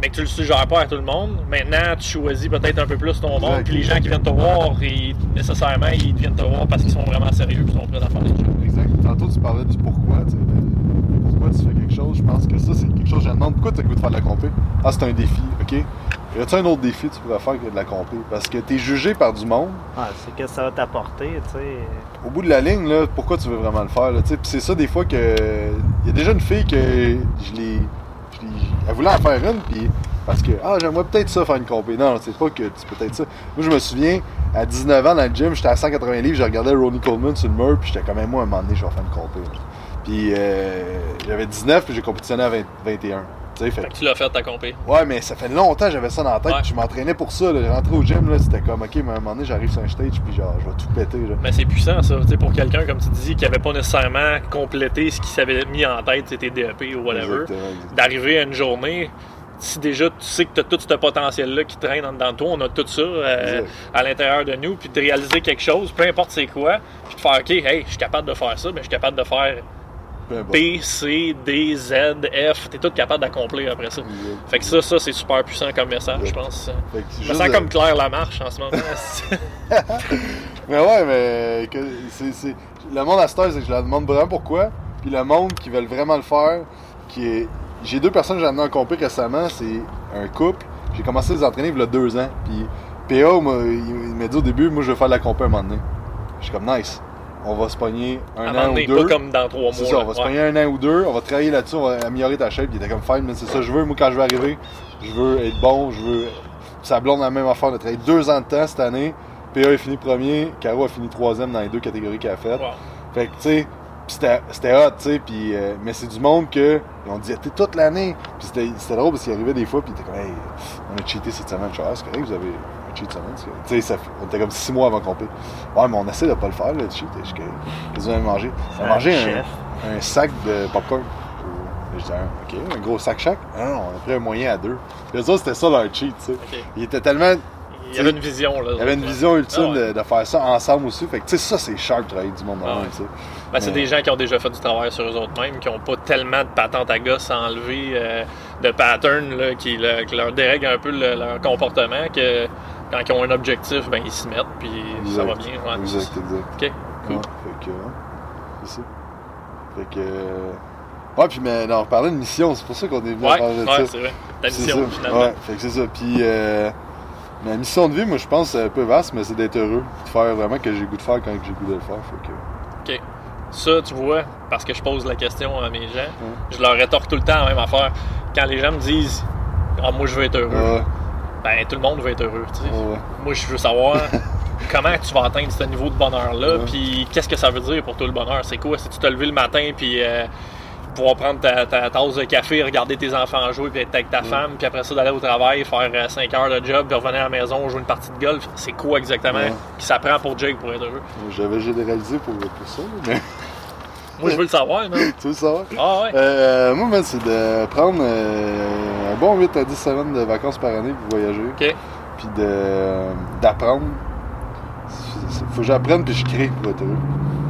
mais que tu le suggères pas à tout le monde. Maintenant, tu choisis peut-être un peu plus ton monde, puis les gens qui viennent te voir, ils- nécessairement, ils viennent te voir parce qu'ils sont vraiment sérieux, puis ils sont prêts à faire des choses. Exact. Tantôt, tu parlais du pourquoi, tu sais. Tu fais quelque chose? Je pense que ça, c'est quelque chose que je demande. Pourquoi tu as le goût de faire de la compé? Ah, c'est un défi, OK? Y a-tu un autre défi que tu pourrais faire que de la compé? Parce que t'es jugé par du monde. Ah, c'est que ça va t'apporter, tu sais. Au bout de la ligne, là, pourquoi tu veux vraiment le faire? Tu sais? C'est ça, des fois, que. Il y a déjà une fille que je l'ai. je l'ai- Elle voulait en faire une, puis. Parce que, ah, j'aimerais peut-être ça faire une compé. Non, c'est pas que c'est peut-être ça. Moi, je me souviens, à 19 ans dans le gym, j'étais à 180 livres, je regardais Ronnie Coleman sur le mur, puis j'étais quand même, moi, à un moment donné, je vais faire une compé. Puis euh, j'avais 19, puis j'ai compétitionné à 20 21. Tu sais, fait Fait que tu l'as fait, ta compé. Ouais, mais ça fait longtemps que j'avais ça dans la tête. Ouais. Je m'entraînais pour ça. Là. Rentrer au gym, là, c'était comme, ok, mais à un moment donné, j'arrive sur un stage, puis genre, je vais tout péter. Là. Mais c'est puissant, ça. Tu sais, pour quelqu'un, comme tu dis, qui avait pas nécessairement complété ce qu'il s'avait mis en tête, c'était DEP ou whatever, d'arriver à une journée, si déjà tu sais que tu as tout ce potentiel-là qui traîne en dedans de toi, on a tout ça euh, à l'intérieur de nous, puis de réaliser quelque chose, peu importe c'est quoi, puis de faire, OK, hey, je suis capable de faire ça, mais je suis capable de faire B, C, D, Z, F, tu es tout capable d'accomplir après ça. Fait que ça, ça c'est super puissant comme message, je pense. Fait que Je me sens de- comme Claire Lamarche en ce moment. *laughs* *laughs* Mais ouais, mais que le monde à cette heure, c'est que je leur demande vraiment pourquoi. Puis le monde qui veulent vraiment le faire, qui est. J'ai deux personnes que j'ai amenées en compé récemment, c'est un couple. J'ai commencé à les entraîner il y a deux ans. Puis PA, il m'a dit au début, moi je veux faire de la compé un moment donné. Je suis comme nice. On va se pogner un à an ou deux. pas comme dans trois mois. C'est ça, on va se pogner un an ou deux, on va travailler là-dessus, on va améliorer ta shape. Il était comme fine, mais c'est ça que je veux. Moi, quand je vais arriver, je veux être bon, je veux. Sa blonde a la même affaire, on a travaillé deux ans de temps cette année. PA a fini premier, Caro a fini troisième dans les deux catégories qu'elle a faites. Wow. Fait que, tu sais, c'était hot, tu sais, euh, mais c'est du monde que, ils ont diété toute l'année. Puis c'était drôle parce qu'il arrivait des fois, puis il était comme, hey, on a cheaté cette semaine. Je c'est correct, vous avez semaine. c'est correct. Tu sais, on était comme six mois avant qu'on paie. Ouais, mais on essaie de pas le faire, le cheat. Qu'est-ce que vous avez mangé? On a Un mangé un, sac de popcorn. Je dis, ah, ok, un gros sac chaque. Ah non, on a pris un moyen à deux. Puis eux autres, c'était ça leur cheat, tu sais. Ok. Ils étaient tellement. Il y avait une vision, là. Il y avait une vision ultime Ah ouais. de, de faire ça ensemble aussi. Fait que, tu sais, ça, c'est sharp, travailler du monde de Ah même, ouais. tu sais. Ben, c'est des gens qui ont déjà fait du travail sur eux autres mêmes, qui n'ont pas tellement de patentes à gosse à enlever, euh, de patterns là, qui, le- qui leur dérèglent un peu le- leur comportement, que quand ils ont un objectif, ben, ils s'y mettent, puis ça va bien. ouais. Exact, exact. Ok, cool. Ouais, fait que, c'est ça. Fait que. Ouais, puis, mais non, on parlait de mission, c'est pour ça qu'on est venu Ouais, parler de ouais, ça. c'est vrai. Ta mission, finalement. Ouais, fait que c'est ça. Puis, euh, ma mission de vie, moi, je pense, c'est un peu vaste, mais c'est d'être heureux. De faire vraiment que j'ai le goût de faire quand j'ai le goût de le faire. Fait que. OK. Ça, tu vois, parce que je pose la question à mes gens, je leur rétorque tout le temps la même affaire. Quand les gens me disent Ah, moi, je veux être heureux, Ouais, ben, tout le monde veut être heureux. tu sais. ouais. Moi, je veux savoir *laughs* comment tu vas atteindre ce niveau de bonheur-là, puis qu'est-ce que ça veut dire pour toi le bonheur? C'est quoi? Si tu te lever le matin, puis euh, pouvoir prendre ta, ta tasse de café, regarder tes enfants jouer, puis être avec ta femme, puis après ça, d'aller au travail, faire 5 heures de job, puis revenir à la maison, jouer une partie de golf, c'est quoi exactement Ouais. qui s'apprend pour Jake pour être heureux? J'avais généralisé pour, pour ça, mais *laughs* Moi, je veux le savoir, non *laughs* tu veux le savoir? Ah ouais Euh, moi, man, c'est de prendre euh, un bon 8 à 10 semaines de vacances par année pour voyager. Ok. Puis de, d'apprendre. Faut que j'apprenne puis je crée pour être heureux.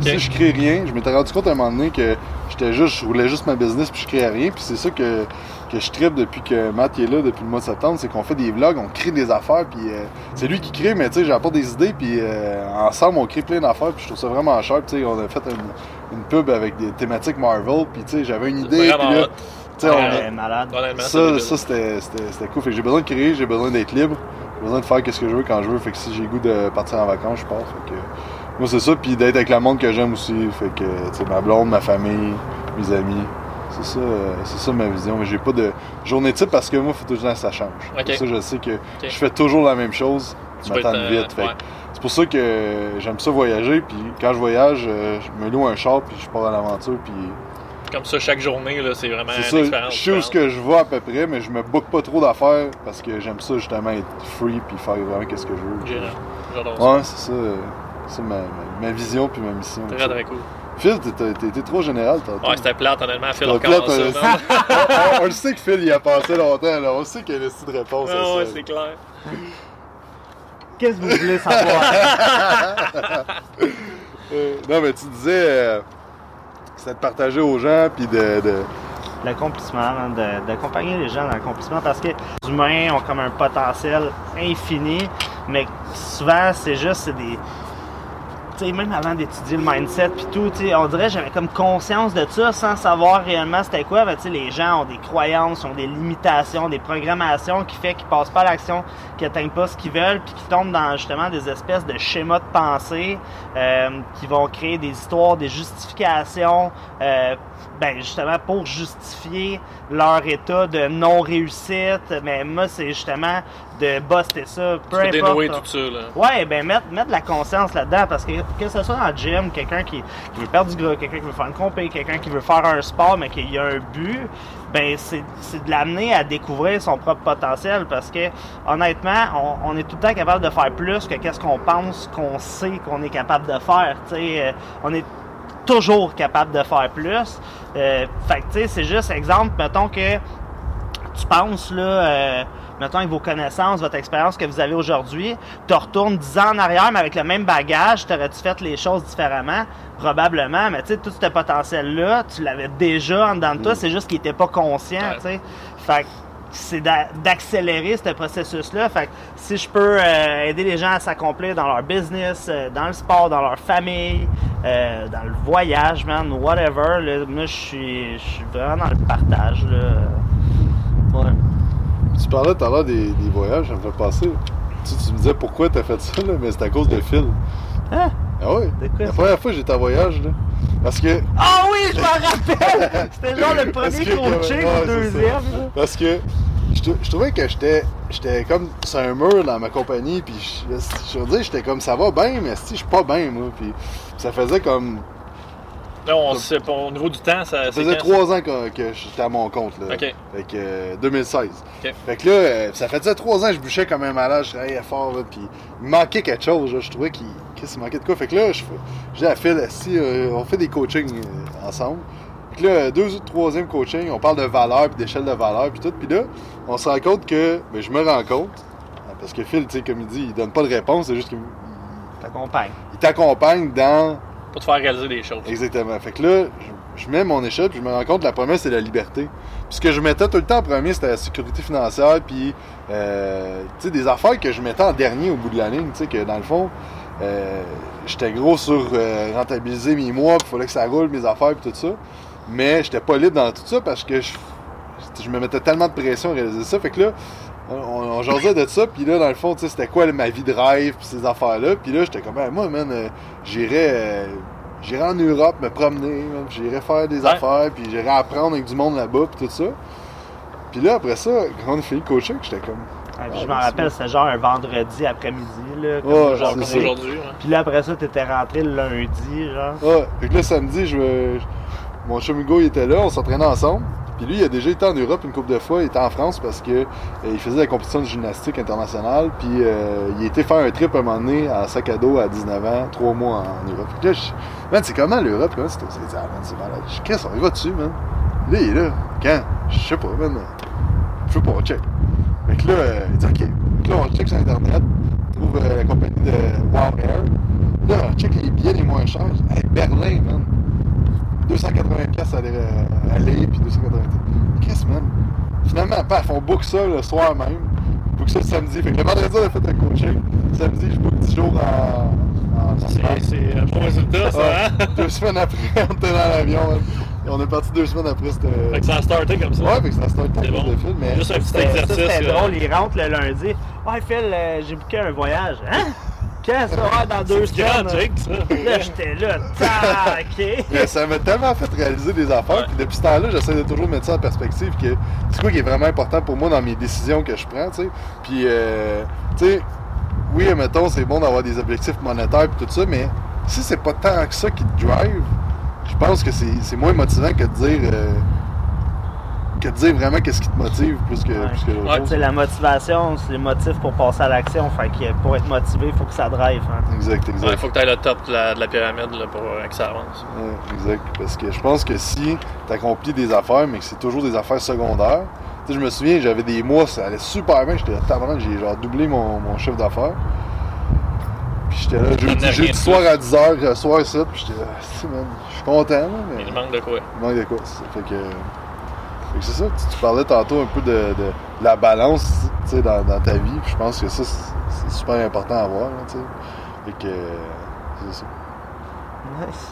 Si je crée rien, je m'étais rendu compte à un moment donné que j'étais juste, je roulais juste ma business puis je créais rien. Puis c'est ça que, que je tripe depuis que Matt est là, depuis le mois de septembre, c'est qu'on fait des vlogs, on crée des affaires puis euh, c'est lui qui crée, mais tu sais, j'apporte des idées puis euh, ensemble on crée plein d'affaires puis je trouve ça vraiment sharp. Tu sais, on a fait une, une pub avec des thématiques Marvel puis tu sais, j'avais une idée puis là, tu sais, on Ouais, malade. Ça, ça c'était, c'était, c'était cool. Fait que j'ai besoin de créer, j'ai besoin d'être libre, j'ai besoin de faire ce que je veux quand je veux. Fait que si j'ai le goût de partir en vacances, je pars. Fait que moi c'est ça, puis d'être avec le monde que j'aime aussi. Fait que tu sais, ma blonde, ma famille, mes amis. C'est ça, euh, c'est ça ma vision. Mais j'ai pas de journée type parce que moi, faut toujours que ça change. Pour ça, je sais que je fais toujours la même chose. Je m'attends être, euh, vite. Fait ouais. C'est pour ça que j'aime ça voyager. Puis quand je voyage, euh, je me loue un char, puis je pars à l'aventure. Puis Comme ça, chaque journée, là, c'est vraiment c'est une ça, expérience. je sais où ce différente. que je vais à peu près, mais je me book pas trop d'affaires parce que j'aime ça justement être free puis faire vraiment qu'est-ce que je veux. J'adore ça. Ouais, c'est ça, euh, c'est ma, ma- ma vision puis ma mission. Très, très cool. Phil, t'es trop général tantôt. Ouais, c'était plate, honnêtement. Phil, T'as *laughs* on plate, euh, ça. on, on le sait que Phil y a passé longtemps, là. on sait qu'il y a une petite réponse Ah ouais, c'est clair. Qu'est-ce que vous voulez savoir? *laughs* Euh, non, mais tu disais euh, que c'était de partager aux gens puis de. de- L'accomplissement, hein, d'accompagner les gens dans l'accomplissement parce que les humains ont comme un potentiel infini, mais souvent c'est juste c'est des. Même avant d'étudier le mindset puis tout, on dirait j'avais comme conscience de ça sans savoir réellement c'était quoi. Ben, les gens ont des croyances, ont des limitations, des programmations qui fait qu'ils passent pas à l'action, qu'ils atteignent pas ce qu'ils veulent, puis qui tombent dans justement des espèces de schémas de pensée euh, qui vont créer des histoires, des justifications, euh, ben justement pour justifier leur état de non-réussite. Mais moi, c'est justement de buster ça, peu Tu importe. dénouer tout ça, là. Ouais, ben mettre, mettre de la conscience là-dedans parce que que ce soit dans le gym, quelqu'un qui, qui veut perdre du gras, quelqu'un qui veut faire une compé, quelqu'un qui veut faire un sport mais qu'il y a un but, ben c'est c'est de l'amener à découvrir son propre potentiel parce que honnêtement, on, on est tout le temps capable de faire plus que qu'est-ce qu'on pense qu'on sait qu'on est capable de faire. Tu sais, euh, on est toujours capable de faire plus. Euh, fait que tu sais, c'est juste exemple, mettons que tu penses, là, euh, mettons avec vos connaissances, votre expérience que vous avez aujourd'hui, tu retournes 10 ans en arrière, mais avec le même bagage, t'aurais-tu fait les choses différemment? Probablement, mais tu sais, tout ce potentiel-là, tu l'avais déjà en dedans de toi, c'est juste qu'il était pas conscient, Ouais. tu sais. Fait que c'est d'a- d'accélérer ce processus-là. Fait que si je peux euh, aider les gens à s'accomplir dans leur business, euh, dans le sport, dans leur famille, euh, dans le voyage, man, whatever, là, moi, je suis vraiment dans le partage, là. Ouais. Tu parlais tout à l'heure des, voyages, ça me fait passer. Tu, tu me disais pourquoi t'as fait ça, là, mais c'est à cause de Phil. Hein? Ah quoi, La première fois que j'étais en voyage, là. Parce que. Ah oui, je m'en rappelle! *laughs* C'était genre le premier que- coaching ouais, le deuxième. là. Parce que je, trou- je trouvais que j'étais j'étais comme sur un mur dans ma compagnie, puis je, je veux dire, j'étais comme ça va bien, mais si je suis pas bien, moi. Puis ça faisait comme. Là, on sait pas. Au niveau du temps, ça. Ça faisait trois ans que, que j'étais à mon compte, là. Ok. Fait que euh, 2016. Ok. Fait que là, euh, ça faisait trois ans que je bûchais comme un malade, je travaillais fort, là, puis il me manquait quelque chose, là. Je trouvais qu'il qu'il manquait de quoi. Fait que là, je j'ai dit à Phil, si euh, on fait des coachings euh, ensemble, Puis là, deux ou troisième coaching, on parle de valeur, puis d'échelle de valeur, puis tout. Puis là, on se rend compte que, ben, je me rends compte, parce que Phil, tu sais, comme il dit, il donne pas de réponse, c'est juste qu'il T'accompagne. il t'accompagne dans. Pour te faire réaliser des choses. Exactement. Fait que là, je, je mets mon échelle, puis je me rends compte que la première, c'est la liberté. Puis ce que je mettais tout le temps en premier, c'était la sécurité financière, puis, euh, des affaires que je mettais en dernier au bout de la ligne, tu sais, que dans le fond, euh, j'étais gros sur euh, rentabiliser mes mois, il fallait que ça roule, mes affaires, puis tout ça. Mais j'étais pas libre dans tout ça parce que je, je me mettais tellement de pression à réaliser ça. Fait que là, on, on jasait de ça, puis là, dans le fond, tu sais, c'était quoi ma vie de rêve, puis ces affaires-là. Puis là, j'étais comme, Ah, moi, man, euh, j'irais euh, j'irais en Europe me promener, j'irais faire des Ouais. affaires, puis j'irais apprendre avec du monde là-bas, puis tout ça. Puis là, après ça, quand on a fini le coaching, j'étais comme, Ah, Ah, je m'en rappelle, c'était genre un vendredi après-midi, là. Comme Ouais, Genre aujourd'hui. comme hein. Puis là, après ça, t'étais rentré le lundi, genre. ah, fait que là, samedi, je me... mon chum Hugo, il était là, on s'entraînait ensemble. Puis lui, il a déjà été en Europe une couple de fois, il était en France parce que euh, il faisait la compétition de gymnastique internationale. Puis euh, il était faire un trip à un moment donné en sac à dos à 19 ans, trois mois en, Europe. Que là, man, c'est comment l'Europe? Comment c'est ah, c'est malade. Je qu'est-ce qu'on dessus, man? Là, il est là. Quand? Je sais pas, man. Je sais pas, on check. Fait que là, euh, il dit OK. Là, on check sur Internet, trouve la compagnie de Wow Air. Là, on check les billets les moins chers. Hey, Berlin, man. 280 pièces aller, euh, aller puis 280 Qu'est-ce, man? Finalement, paf, on book ça le soir même. On book ça le samedi. Fait que le vendredi, on a fait un coaching. Samedi, je book 10 jours en. en C'est un bon résultat, ça, hein? deux semaines après, *laughs* on était dans l'avion. Et on est parti deux semaines après. Fait que ça a starté comme ça. Ouais, fait que ça start C'est bon. de film, mais. Juste un petit exercice. c'était euh, drôle. Il rentre le lundi. Ouais, Phil, euh, j'ai booké un voyage. Hein? Qu'est-ce que ça va dans deux semaines? Là, j'étais là. Tac! *laughs* Mais ça m'a tellement fait réaliser des affaires. Ouais. Puis depuis ce temps-là, j'essaie de toujours mettre ça en perspective. Que c'est quoi qui est vraiment important pour moi dans mes décisions que je prends, tu sais. Puis, euh, tu sais, oui, mettons, c'est bon d'avoir des objectifs monétaires et tout ça, mais si c'est pas tant que ça qui te drive, je pense que c'est c'est moins motivant que de dire. euh, que de dire vraiment qu'est-ce qui te motive plus que, Ouais. plus que l'autre Ouais, chose. C'est la motivation, c'est le motif pour passer à l'action. Fait que pour être motivé, il faut que ça drive. Hein. Exact, Ouais, exact. faut que tu ailles le top de la, de la pyramide là, pour euh, que ça avance. Ouais, exact. Parce que je pense que si tu accomplis des affaires, mais que c'est toujours des affaires secondaires, tu sais, je me souviens, j'avais des mois, ça allait super bien. J'étais tabarnak, j'ai genre doublé mon, mon chiffre d'affaires. Puis j'étais là, jeudi, jeudi soir à 10h, soir 7, puis j'étais là, si, man, je suis content, là, mais Il manque de quoi. il manque de quoi. ça. Fait que, fait que c'est ça, tu, tu parlais tantôt un peu de, la balance tu sais, dans, dans ta vie, je pense que ça, c'est super important à avoir. là, tu sais. Fait que, euh, c'est ça. Nice.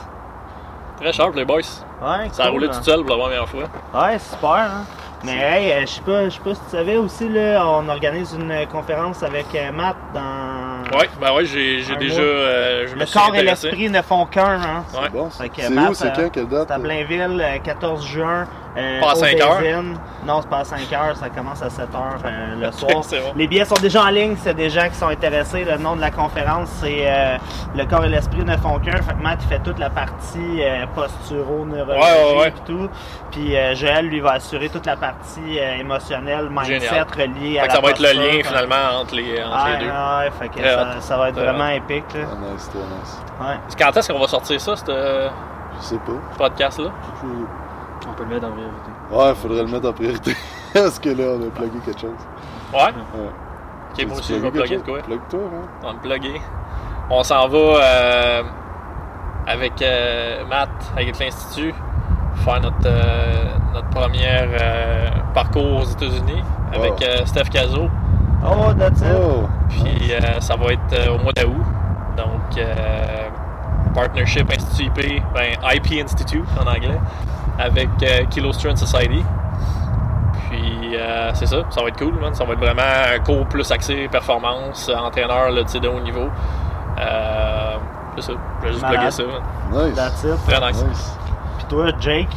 Très sharp, les boys. Ouais, Ça a roulé hein. tout seul pour la première fois. Ouais, super. Hein? Mais hey, euh, je sais pas, je sais pas si tu savais aussi, là, on organise une euh, conférence avec euh, Matt dans Ouais, ben ouais, j'ai déjà. mois. euh, je me Le suis corps et l'esprit ne font qu'un. Hein? Ouais. C'est bon, C'est où, c'est euh, quand, quelle date? C'est à Blainville, euh, 14 juin. Euh, Pas à au 5 heures? Non, c'est pas à 5 heures, ça commence à 7 heures euh, le *laughs* soir. Bon. Les billets sont déjà en ligne, c'est des gens qui sont intéressés. Le nom de la conférence, c'est euh, Le corps et l'esprit ne font qu'un. Fait que Matt, il fait toute la partie euh, posturo, neurologie Ouais, ouais, ouais. pis tout. Puis euh, Joël, lui, va assurer toute la partie euh, émotionnelle, mindset Génial. reliée Fait à que la ça va être le lien comme- finalement entre les, entre Ouais, les deux. ouais, fait que Très ça, va être vraiment épique. Là. Ah, nice, très nice. Ouais. Quand est-ce qu'on va sortir ça, ce Je sais pas. podcast-là? On peut le mettre en priorité. Ouais, faudrait le mettre en priorité. *laughs* Parce que là, on a plugué quelque chose. Ouais? Ouais. Ok, moi aussi, je vais plugger de quoi? Plug-toi, hein. On va plugger. On s'en va euh, avec euh, Matt, avec l'Institut, faire notre, euh, notre première euh, parcours aux États-Unis avec euh, Steph Cazo. Oh, that's it. Oh! Puis euh, ça va être euh, au mois d'août. Donc, euh, Partnership Institut IP, ben IP Institute en anglais, avec euh, Kilo Strength Society. Puis euh, c'est ça, ça va être cool, man. Ça va être vraiment un cours plus axé performance, entraîneur là, de haut niveau. Euh, c'est ça, je vais juste plugger ça. man. Nice. That's it. Très nice. Nice. Puis toi, Jake,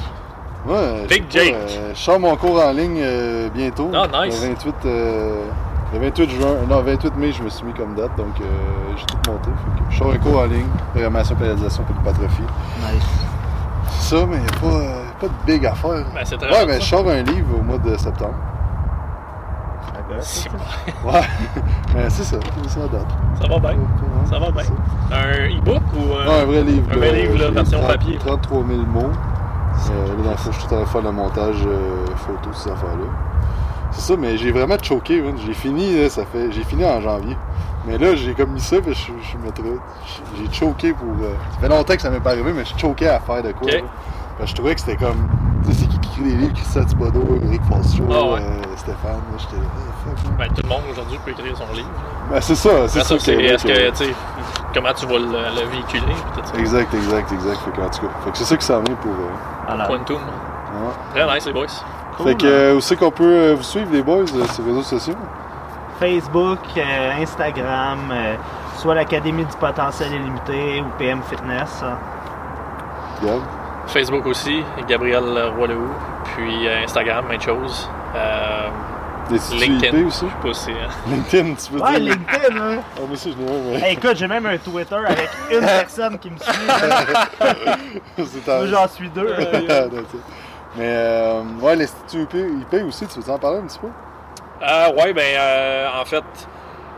Ouais, Big Jake. euh, je sors mon cours en ligne euh, bientôt. Ah, nice. Le 28, euh, le 28 juin, non, 28 mai, je me suis mis comme date, donc euh, j'ai tout monté. Je sors un cours en ligne, programmation, pénalisation, hypertrophie. nice. C'est ça, mais il n'y a pas, euh, pas de big affaire. Ben, c'est très ouais, mais ça. je sors un livre au mois de septembre. Si, Ouais, mais *laughs* c'est ça, c'est ça la date. Ça va bien. Ça va bien. C'est Un e-book ou Non, un vrai livre. Un vrai livre, là, j'ai version 30 papier? 33 000 mots. Euh, là, dans le fond, je suis tout en train de faire le montage euh, photo, ces affaires-là. C'est ça, mais j'ai vraiment choqué. J'ai fini, là, ça fait. J'ai fini en janvier. Mais là, j'ai comme mis ça, puis je, je me tra- J'ai choqué pour. euh, Ça fait longtemps que ça m'est pas arrivé, mais je choquais à faire de quoi. Ok. Là. Parce que je trouvais que c'était comme. Tu sais, c'est qui qui écrit des livres, Christian Thibodeau, Eric Falshaw, Ah ouais. euh, Stéphane. Là, j'étais là, fuck, man. Ben, tout le monde aujourd'hui peut écrire son livre. Ben, c'est ça, c'est Après ça. c'est est-ce que, que- tu sais, comment tu vas le, le véhiculer, ça. Exact, exact, exact. Fait que, en tout cas, fait que c'est ça qui s'en vient pour. euh, Voilà. Quantum. ouais. Très nice, les boys. Cool, Fait que, euh, où c'est qu'on peut euh, vous suivre, les boys, euh, sur les réseaux sociaux? Facebook, euh, Instagram, euh, soit l'Académie du potentiel illimité ou PM Fitness. hein. Facebook aussi, Gabriel Roy-Lehoux. Puis euh, Instagram, même chose. Euh, LinkedIn. Aussi? Je sais pas si. euh, *laughs* LinkedIn, tu peux Ouais, dire? LinkedIn, hein! Ah, moi aussi, je un, mais. Hey, écoute, j'ai même un Twitter avec une *laughs* personne qui me suit. hein. *laughs* Moi, j'en suis deux. Mais, euh, ouais, l'Institut IP, IP aussi, tu veux en parler un petit peu? Euh, ouais, ben, euh, en fait,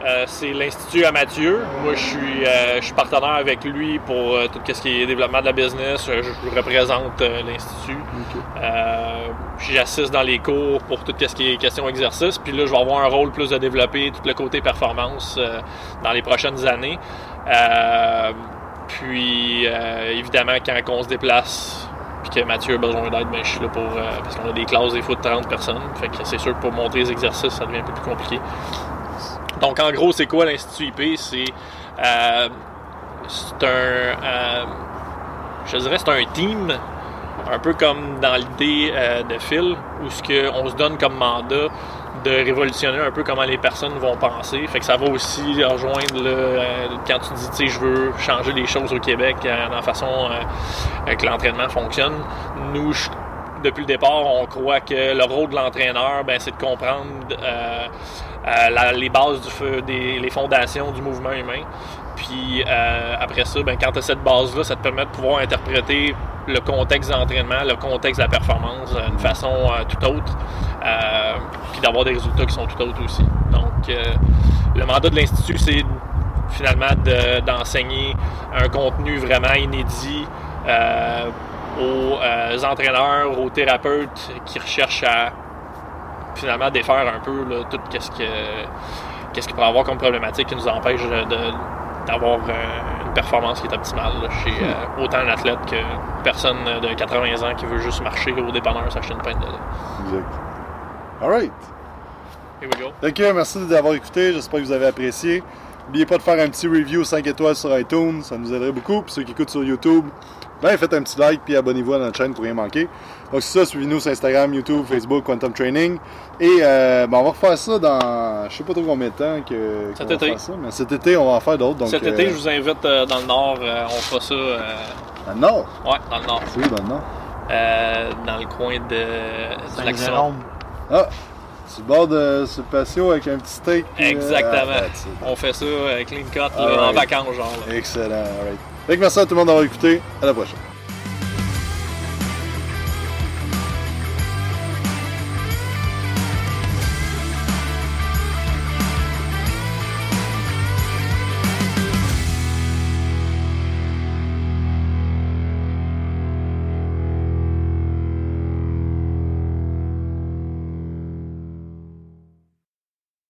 euh, c'est l'Institut à Mathieu. Moi, je suis, euh, je suis partenaire avec lui pour euh, tout ce qui est développement de la business. Je représente l'Institut. J'assiste dans les cours pour tout ce qui est question exercice. Puis là, je vais avoir un rôle plus de développer tout le côté performance dans les prochaines années. Puis, évidemment, quand on se déplace, puis que Mathieu a besoin d'aide, ben, je suis là pour. euh, parce qu'on a des classes des fois de 30 personnes. Fait que c'est sûr que pour montrer les exercices, ça devient un peu plus compliqué. Donc, en gros, c'est quoi l'Institut IP? C'est. euh, un. euh, je dirais c'est un team, un peu comme dans l'idée euh, de Phil, où ce que on se donne comme mandat de révolutionner un peu comment les personnes vont penser. Fait que ça va aussi rejoindre là, euh, quand tu dis, tu sais, je veux changer les choses au Québec euh, dans la façon que l'entraînement fonctionne. Nous, depuis le départ, on croit que le rôle de l'entraîneur, ben, c'est de comprendre la- les bases, du feu, des, les fondations du mouvement humain. Puis euh, après ça, ben, quand tu as cette base-là, ça te permet de pouvoir interpréter le contexte d'entraînement, le contexte de la performance euh, d'une façon euh, tout autre, euh, puis d'avoir des résultats qui sont tout autres aussi. Donc, euh, le mandat de l'Institut, c'est finalement de- d'enseigner un contenu vraiment inédit euh, aux euh, entraîneurs, aux thérapeutes qui recherchent à finalement défaire un peu là, tout ce que qu'est-ce qu'il pourrait avoir comme problématique qui nous empêche d'avoir euh, une performance qui est optimale là, chez euh, autant un athlète que personne de 80 ans qui veut juste marcher au dépanneur s'acheter une pinte de lait. Exact. Alright. Here we go. Fait que, merci d'avoir écouté. J'espère que vous avez apprécié. N'oubliez pas de faire un petit review 5 étoiles sur iTunes. Ça nous aiderait beaucoup. Puis ceux qui écoutent sur YouTube, ben, faites un petit like puis abonnez-vous à notre chaîne pour rien manquer. Donc, c'est ça. Suivez-nous sur Instagram, YouTube, Facebook, Quantum Training. Et euh, ben, on va refaire ça dans je sais pas trop combien de temps que, Cet va été. faire ça. Mais cet été, on va en faire d'autres. Donc, Cet euh, été, je vous invite euh, dans le nord. euh, on fera ça euh, Dans le nord? ouais, dans le nord. Où dans le nord? Euh, dans le coin de Simon. Saint-Jérôme. Ah! Sur le bord de ce patio avec un petit steak. euh, Exactement. ah. On fait ça euh, clean cut là, en vacances, genre. là. Excellent. Alright. Fait que merci à tout le monde d'avoir écouté. À la prochaine.